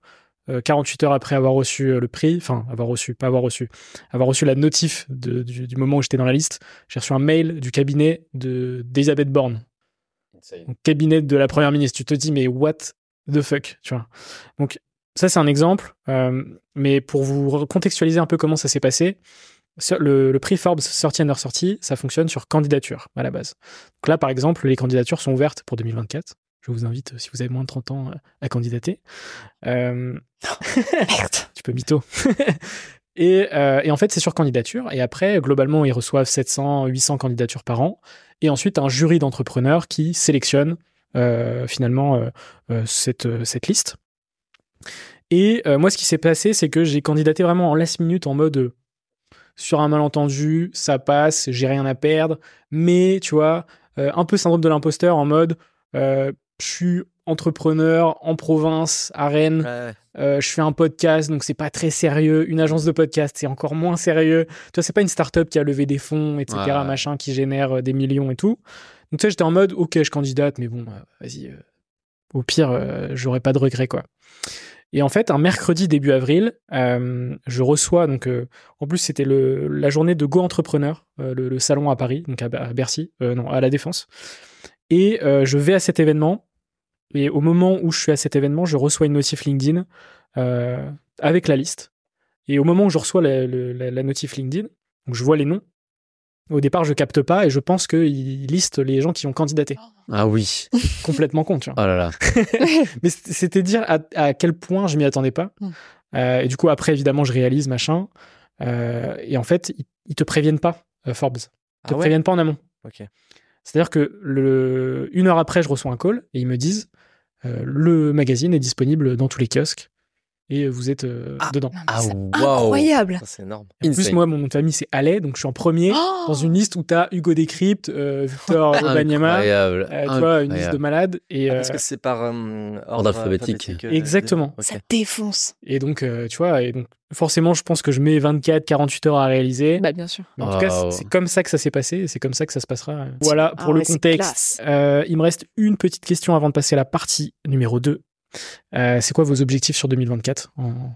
euh, 48 heures après avoir reçu le prix, enfin avoir reçu, pas avoir reçu, avoir reçu la notif de- du, du moment où j'étais dans la liste, j'ai reçu un mail du cabinet de d'Elisabeth Borne, cabinet de la première ministre. Tu te dis mais what the fuck, tu vois. Donc ça c'est un exemple, euh, mais pour vous contextualiser un peu comment ça s'est passé, le, le prix Forbes sortie and sortie, ça fonctionne sur candidature à la base. Donc là par exemple, les candidatures sont ouvertes pour 2024. Je vous invite, si vous avez moins de 30 ans, à candidater. Euh, [LAUGHS] [LAUGHS] tu peux mytho. [LAUGHS] et, euh, et en fait, c'est sur candidature. Et après, globalement, ils reçoivent 700, 800 candidatures par an. et ensuite un jury d'entrepreneurs qui sélectionne euh, finalement euh, euh, cette, euh, cette liste. Et euh, moi, ce qui s'est passé, c'est que j'ai candidaté vraiment en last minute en mode euh, sur un malentendu, ça passe, j'ai rien à perdre, mais tu vois, euh, un peu syndrome de l'imposteur en mode je suis entrepreneur en province, à Rennes, Ouais. je fais un podcast, donc c'est pas très sérieux. Une agence de podcast, c'est encore moins sérieux. Tu vois, c'est pas une startup qui a levé des fonds, etc., Ouais, machin, qui génère des millions et tout. Donc, tu sais, j'étais en mode, ok, je candidate, mais bon, vas-y. Au pire, euh, j'aurais pas de regrets, quoi. Et en fait, un mercredi début avril, euh, je reçois, donc, euh, en plus, c'était la journée de Go Entrepreneur, le, salon à Paris, donc à, Bercy, non, à la Défense. Et je vais à cet événement. Et au moment où je suis à cet événement, je reçois une notif LinkedIn avec la liste. Et au moment où je reçois la, notif LinkedIn, je vois les noms. Au départ, je capte pas et je pense qu'ils listent les gens qui ont candidaté. Ah oui. [LAUGHS] Complètement con, tu vois. Oh là là. [LAUGHS] Mais c'était dire à, à quel point je m'y attendais pas. Mm. Euh, et du coup, après, évidemment, je réalise, machin. Euh, et en fait, ils, ils te préviennent pas, euh, Forbes. Ils te Ah ouais préviennent pas en amont. Ok. C'est-à-dire que le, une heure après, je reçois un call et ils me disent euh, le magazine est disponible dans tous les kiosques et vous êtes euh, Ah. dedans. Ah incroyable. C'est énorme. En plus, moi, mon nom de famille, c'est Allais, donc je suis en premier Oh dans une liste où tu as Hugo Décrypte, euh, Victor Banyama, [LAUGHS] Incroyable. euh, tu vois, une liste de Incroyable. malades. Et, Ah, euh, parce que c'est par euh, ordre alphabétique. euh, Exactement. Ok. Ça défonce. et donc, euh, tu vois, et donc, forcément, je pense que je mets 24, 48 heures à réaliser. Bah, bien sûr. Mais en tout cas, c'est- comme ça que ça s'est passé et c'est comme ça que ça se passera. Voilà Ah pour le c'est contexte. Euh, il me reste une petite question avant de passer à la partie numéro 2. Euh, c'est quoi vos objectifs sur 2024 en,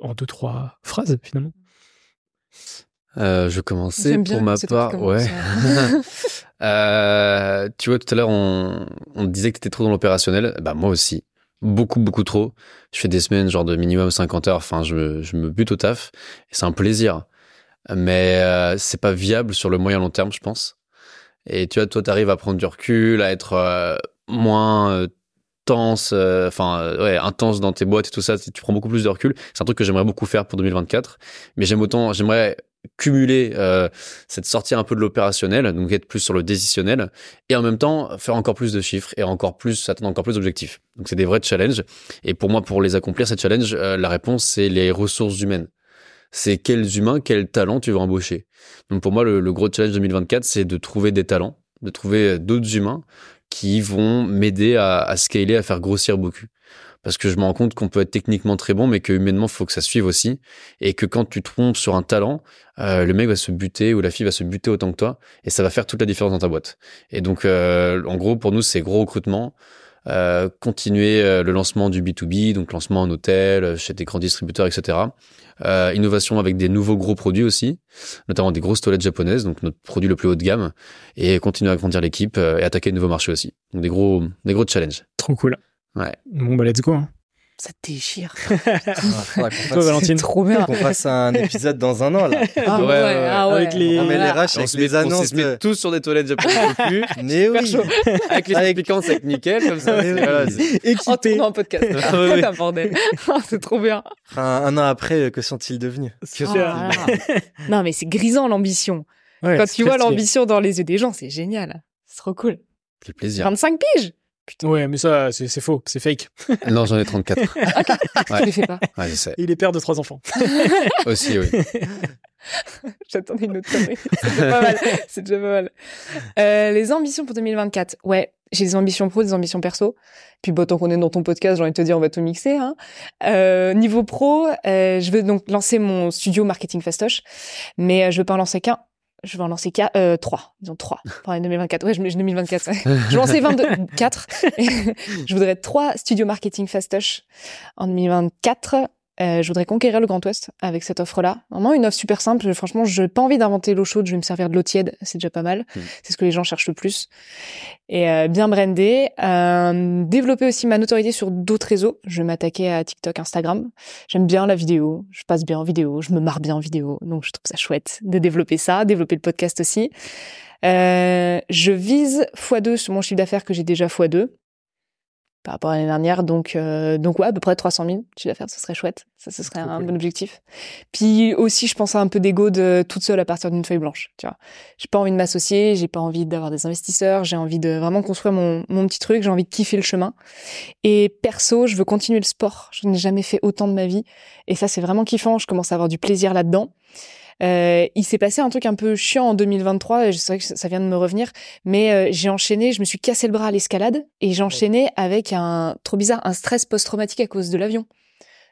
en deux, trois phrases finalement? Euh, je commençais pour ma part. Ouais. commence, [LAUGHS] [LAUGHS] Euh, tu vois, tout à l'heure, on, on disait que tu étais trop dans l'opérationnel. Bah, moi aussi. Beaucoup, beaucoup trop. Je fais des semaines, genre de minimum 50 heures. Enfin, je, me- je me bute au taf. Et c'est un plaisir. Mais euh, c'est pas viable sur le moyen long terme, je pense. Et tu vois, toi, t'arrives à prendre du recul, à être euh, moins euh, tense, euh, enfin, euh, ouais, intense dans tes boîtes et tout ça. Tu prends beaucoup plus de recul. C'est un truc que j'aimerais beaucoup faire pour 2024. Mais j'aime autant, j'aimerais cumuler euh, cette sortie un peu de l'opérationnel, donc être plus sur le décisionnel, et en même temps faire encore plus de chiffres et encore plus atteindre encore plus d'objectifs. Donc c'est des vrais challenges. Et pour moi, pour les accomplir ces challenges, euh, la réponse c'est les ressources humaines. C'est quels humains, quels talents tu vas embaucher. Donc pour moi, le, le gros challenge 2024, c'est de trouver des talents, de trouver d'autres humains qui vont m'aider à, à scaler, à faire grossir beaucoup. Parce que je me rends compte qu'on peut être techniquement très bon, mais que humainement, faut que ça suive aussi. Et que quand tu trompes sur un talent, euh, le mec va se buter ou la fille va se buter autant que toi. Et ça va faire toute la différence dans ta boîte. Et donc, euh, en gros, pour nous, c'est gros recrutement. Euh, continuer euh, le lancement du B2B, donc lancement en hôtel, euh, chez des grands distributeurs, etc. Euh, innovation avec des nouveaux gros produits aussi, notamment des grosses toilettes japonaises, donc notre produit le plus haut de gamme, et continuer à grandir l'équipe euh, et attaquer de nouveaux marchés aussi. Donc des gros, des gros challenges. Trop cool. Ouais. Bon, bah, let's go. hein. Ça te déchire. [LAUGHS] Ah, Toi, fasse- Valentine. Trop bien. qu'on fasse un épisode dans un an là. Ah Ouais, ouais, ouais, ouais. ah. Avec les- On met les. RH On avec se les met, on annonces. se met de- tous sur des toilettes japonaises au [LAUGHS] cul, Mais oui. avec les Avec- expliquants, c'est nickel, comme ça. [LAUGHS] Voilà, c'est- En tournant un podcast. Ah un bordel. Ah, c'est trop bien. Un, un an après, que sont-ils devenus? C'est non, mais c'est grisant l'ambition. Ouais, Quand c'est tu vois l'ambition dans les yeux des gens, c'est génial. C'est trop cool. quel plaisir. 25 piges Ouais, mais ça, c'est c'est faux, c'est fake. [LAUGHS] Non, j'en ai 34. Je les fais pas. Ouais, je sais. Il est père de trois enfants. [LAUGHS] Aussi, oui. [LAUGHS] J'attendais une autre connerie. C'est déjà pas mal. C'est déjà pas mal. Euh, les ambitions pour 2024. Ouais, j'ai des ambitions pro, des ambitions perso. Puis bon, tant qu'on est dans ton podcast, j'ai envie de te dire, on va tout mixer. Hein. Euh, niveau pro, euh, je veux donc lancer mon studio marketing fastoche, mais je veux pas en lancer qu'un. Je vais en lancer qu'à, euh, trois, disons trois, [LAUGHS] pour l'année 2024. Ouais, je me- 2024. ouais. [LAUGHS] Je vais lancer 22, 4. [LAUGHS] je voudrais trois studios marketing fastoche en 2024. Euh, je voudrais conquérir le Grand Ouest avec cette offre-là. Vraiment une offre super simple. Franchement, je n'ai pas envie d'inventer l'eau chaude. Je vais me servir de l'eau tiède. C'est déjà pas mal. Mm. C'est ce que les gens cherchent le plus. Et euh, bien brandé. Euh, développer aussi ma notoriété sur d'autres réseaux. Je vais m'attaquer à TikTok, Instagram. J'aime bien la vidéo. Je passe bien en vidéo. Je me marre bien en vidéo. Donc, je trouve ça chouette de développer ça. Développer le podcast aussi. Euh, je vise x2 sur mon chiffre d'affaires que j'ai déjà x2 par rapport à l'année dernière. Donc, euh, donc ouais, à peu près 300 000 chiffre d'affaires, ce serait chouette. Ça, ce serait un cool. bon objectif. Puis aussi, je pense à un peu d'ego de toute seule à partir d'une feuille blanche. Tu vois, j'ai pas envie de m'associer, j'ai pas envie d'avoir des investisseurs, j'ai envie de vraiment construire mon, mon petit truc, j'ai envie de kiffer le chemin. Et perso, je veux continuer le sport. Je n'ai jamais fait autant de ma vie, et ça, c'est vraiment kiffant. Je commence à avoir du plaisir là-dedans. Euh, il s'est passé un truc un peu chiant en 2023, et c'est vrai que ça vient de me revenir, mais euh, j'ai enchaîné, je me suis cassé le bras à l'escalade et j'ai enchaîné avec un trop bizarre un stress post-traumatique à cause de l'avion.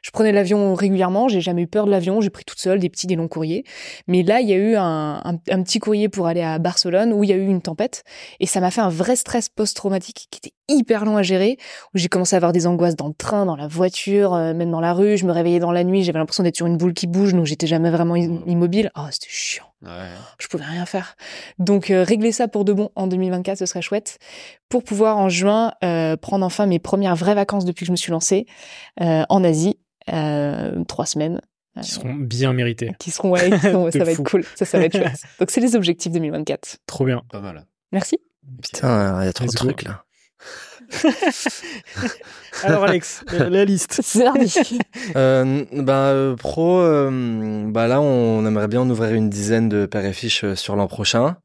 Je prenais l'avion régulièrement, j'ai jamais eu peur de l'avion, j'ai pris toute seule des petits, des longs courriers. Mais là, il y a eu un, un, un petit courrier pour aller à Barcelone où il y a eu une tempête et ça m'a fait un vrai stress post-traumatique qui était hyper long à gérer, où j'ai commencé à avoir des angoisses dans le train, dans la voiture, euh, même dans la rue. Je me réveillais dans la nuit, j'avais l'impression d'être sur une boule qui bouge, donc j'étais jamais vraiment i- immobile. Oh, c'était chiant Ouais. je pouvais rien faire. Donc euh, régler ça pour de bon en 2024, ce serait chouette. Pour pouvoir en juin euh, prendre enfin mes premières vraies vacances depuis que je me suis lancée euh, en Asie, euh, trois semaines. Qui seront bien mérités. qui seront, ouais, qui seront- [LAUGHS] ça va fou. être cool, ça, ça va être [LAUGHS] chouette. Donc c'est les objectifs 2024. Trop bien. Pas mal. Merci. Putain, il y a trop de trucs là. [LAUGHS] Alors Alex, la liste. C'est. Euh, bah, euh, pro, euh, bah là, on aimerait bien en ouvrir une dizaine de paires et fiches euh, sur l'an prochain.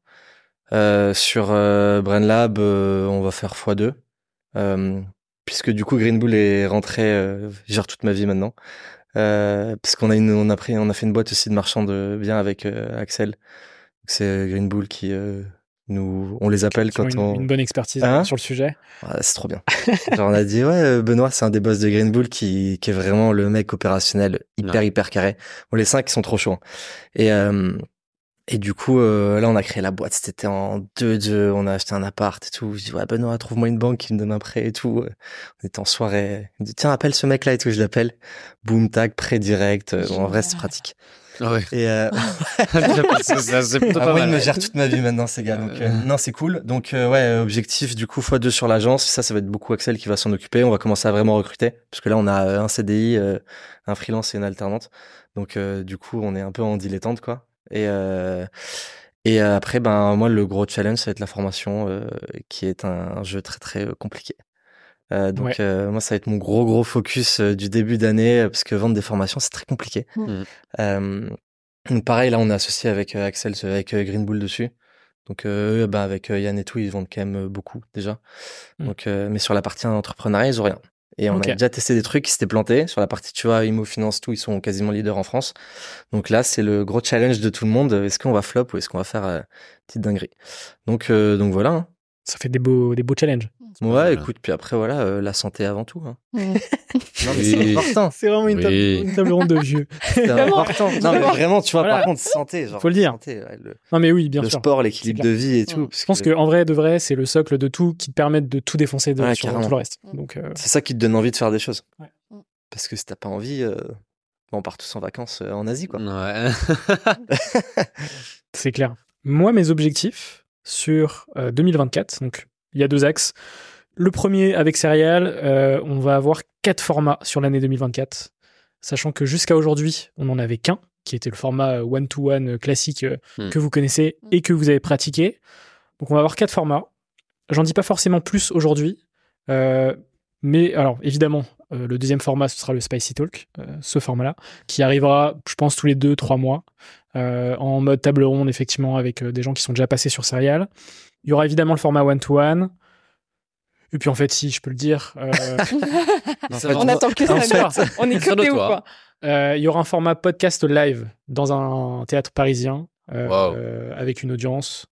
Euh, sur euh, BrainLab, euh, on va faire x2. Euh, puisque du coup, Green Bull est rentré, euh, gère toute ma vie maintenant. Euh, parce qu'on a une, on a pris, on a fait une boîte aussi de marchands de biens avec euh, Axel. C'est Green Bull qui euh, nous, on les appelle quand une, on. une bonne expertise Hein sur le sujet. Ouais, c'est trop bien. Genre, on a dit, ouais, Benoît, c'est un des boss de Green Bull qui, qui est vraiment le mec opérationnel, hyper, Ouais. hyper carré. Bon, les cinq, ils sont trop chauds. hein. Et, euh, et du coup, euh, là, on a créé la boîte. C'était en 2-2. On a acheté un appart et tout. Je dis, ouais, Benoît, trouve-moi une banque qui me donne un prêt et tout. On était en soirée. Il me dit, tiens, appelle ce mec-là et tout. Je l'appelle. Boom, tac, prêt direct. Euh, bon, en vrai, c'est pratique. Ah ouais. Et, euh, [LAUGHS] [LAUGHS] c'est ça, c'est plutôt ah pas ouais, il me gère toute ma vie maintenant, ces gars. Donc, Euh. euh, non, c'est cool. Donc, euh, ouais, objectif, du coup, x2 sur l'agence. Ça, ça va être beaucoup Axel qui va s'en occuper. On va commencer à vraiment recruter. Parce que là, on a un CDI, euh, un freelance et une alternante. Donc, euh, du coup, on est un peu en dilettante, quoi. Et, euh, et après, ben, moi, le gros challenge, ça va être la formation, euh, qui est un, un jeu très, très compliqué. Euh, donc, Ouais. euh, moi, ça va être mon gros, gros focus euh, du début d'année, euh, parce que vendre des formations, c'est très compliqué. Mm. Euh, donc pareil, là, on est associé avec euh, Axel, avec euh, Green Bull dessus. Donc, euh, eux, bah, avec euh, Yann et tout, ils vendent quand même euh, beaucoup déjà. Mm. Donc, euh, mais sur la partie entrepreneuriat, ils ont rien. Et on a déjà testé des trucs qui s'étaient plantés. Sur la partie, tu vois, Imo Finance, tout, ils sont quasiment leaders en France. Donc là, c'est le gros challenge de tout le monde. Est-ce qu'on va flop ou est-ce qu'on va faire euh, petite dinguerie? Donc, euh, donc voilà. hein. Ça fait des beaux, des beaux challenges. Ouais, écoute, puis après, voilà, euh, la santé avant tout. hein. [LAUGHS] Non, mais c'est important. C'est vraiment une, Oui. table, une table ronde de vieux. [LAUGHS] C'est important. Non, mais vraiment, tu vois, Voilà. par contre, santé. Genre, Faut le dire. santé, ouais, le, Non mais oui, bien le sûr. sport, l'équilibre de vie et tout. Parce Je pense que qu'en vrai, de vrai, c'est le socle de tout qui te permet de tout défoncer de, Ouais, sur carrément. tout le reste. Mm. Donc, euh, c'est ça qui te donne envie de faire des choses. Ouais. Mm. Parce que si t'as pas envie, euh, on part tous en vacances euh, en Asie, quoi. Ouais. [LAUGHS] c'est clair. Moi, mes objectifs sur euh, 2024, donc il y a deux axes. Le premier, avec Serial, euh, on va avoir quatre formats sur l'année 2024, sachant que jusqu'à aujourd'hui, on n'en avait qu'un, qui était le format euh, one-to-one classique euh, Hmm. que vous connaissez et que vous avez pratiqué. Donc on va avoir quatre formats. J'en dis pas forcément plus aujourd'hui, euh, mais alors évidemment, euh, le deuxième format, ce sera le Spicy Talk, ce format-là, qui arrivera, je pense, tous les deux, trois mois, en mode table ronde, effectivement, avec euh, des gens qui sont déjà passés sur Serial. Il y aura évidemment le format one-to-one. Et puis en fait, si je peux le dire, euh, [LAUGHS] On attend que En ça. fait, On est ou toi. quoi euh, il y aura un format podcast live dans un théâtre parisien euh, Wow. euh, avec une audience.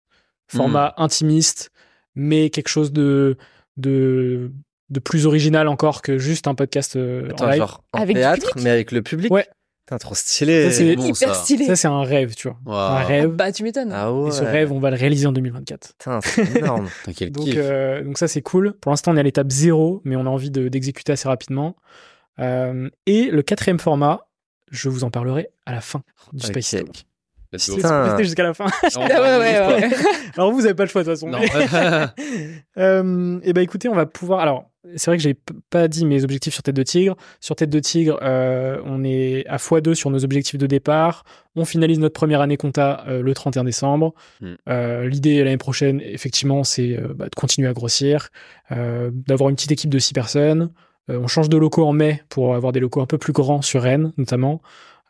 Format intimiste, mais quelque chose de, de, de plus original encore que juste un podcast euh, en live. genre en Avec théâtre, public mais avec le public. Ouais. Putain, trop stylé. Ça, c'est- bon, Hyper ça. stylé. Ça, c'est un rêve, tu vois. Un rêve. Bah, tu m'étonnes. Ah ouais. Et ce rêve, on va le réaliser en 2024. Putain, c'est énorme. [LAUGHS] Donc, euh, donc ça, c'est cool. Pour l'instant, on est à l'étape zéro, mais on a envie de- d'exécuter assez rapidement. Euh, et le quatrième format, je vous en parlerai à la fin du Ok. Space Talk. Rester jusqu'à la fin. [LAUGHS] On- Ah ouais, ouais, ouais. [LAUGHS] Alors vous, vous avez pas le choix de toute façon. Non. Euh, et ben écoutez, on va pouvoir. Alors, c'est vrai que j'ai pas dit mes objectifs sur Tête de Tigre. Sur Tête de Tigre, euh, on est à x2 sur nos objectifs de départ. On finalise notre première année compta euh, le 31 décembre. Mm. Euh, L'idée l'année prochaine, effectivement, c'est bah, de continuer à grossir, d'avoir une petite équipe de 6 personnes. On change de locaux en mai pour avoir des locaux un peu plus grands sur Rennes, notamment.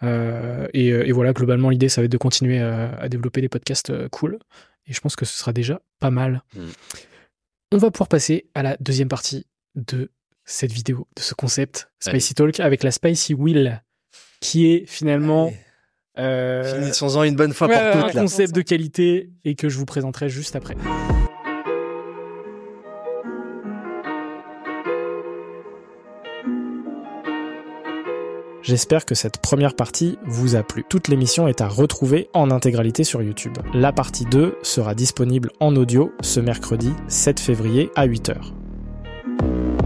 Et, et voilà, globalement, l'idée, ça va être de continuer à, à développer des podcasts cool. Et je pense que ce sera déjà pas mal. Mm. On va pouvoir passer à la deuxième partie de cette vidéo, de ce concept Allez. Spicy Talk avec la Spicy Wheel, qui est finalement euh, Finissons-en une bonne fois Ouais, pour ouais, un là. concept de qualité et que je vous présenterai juste après. J'espère que cette première partie vous a plu. Toute l'émission est à retrouver en intégralité sur YouTube. La partie 2 sera disponible en audio ce mercredi 7 février à 8h. you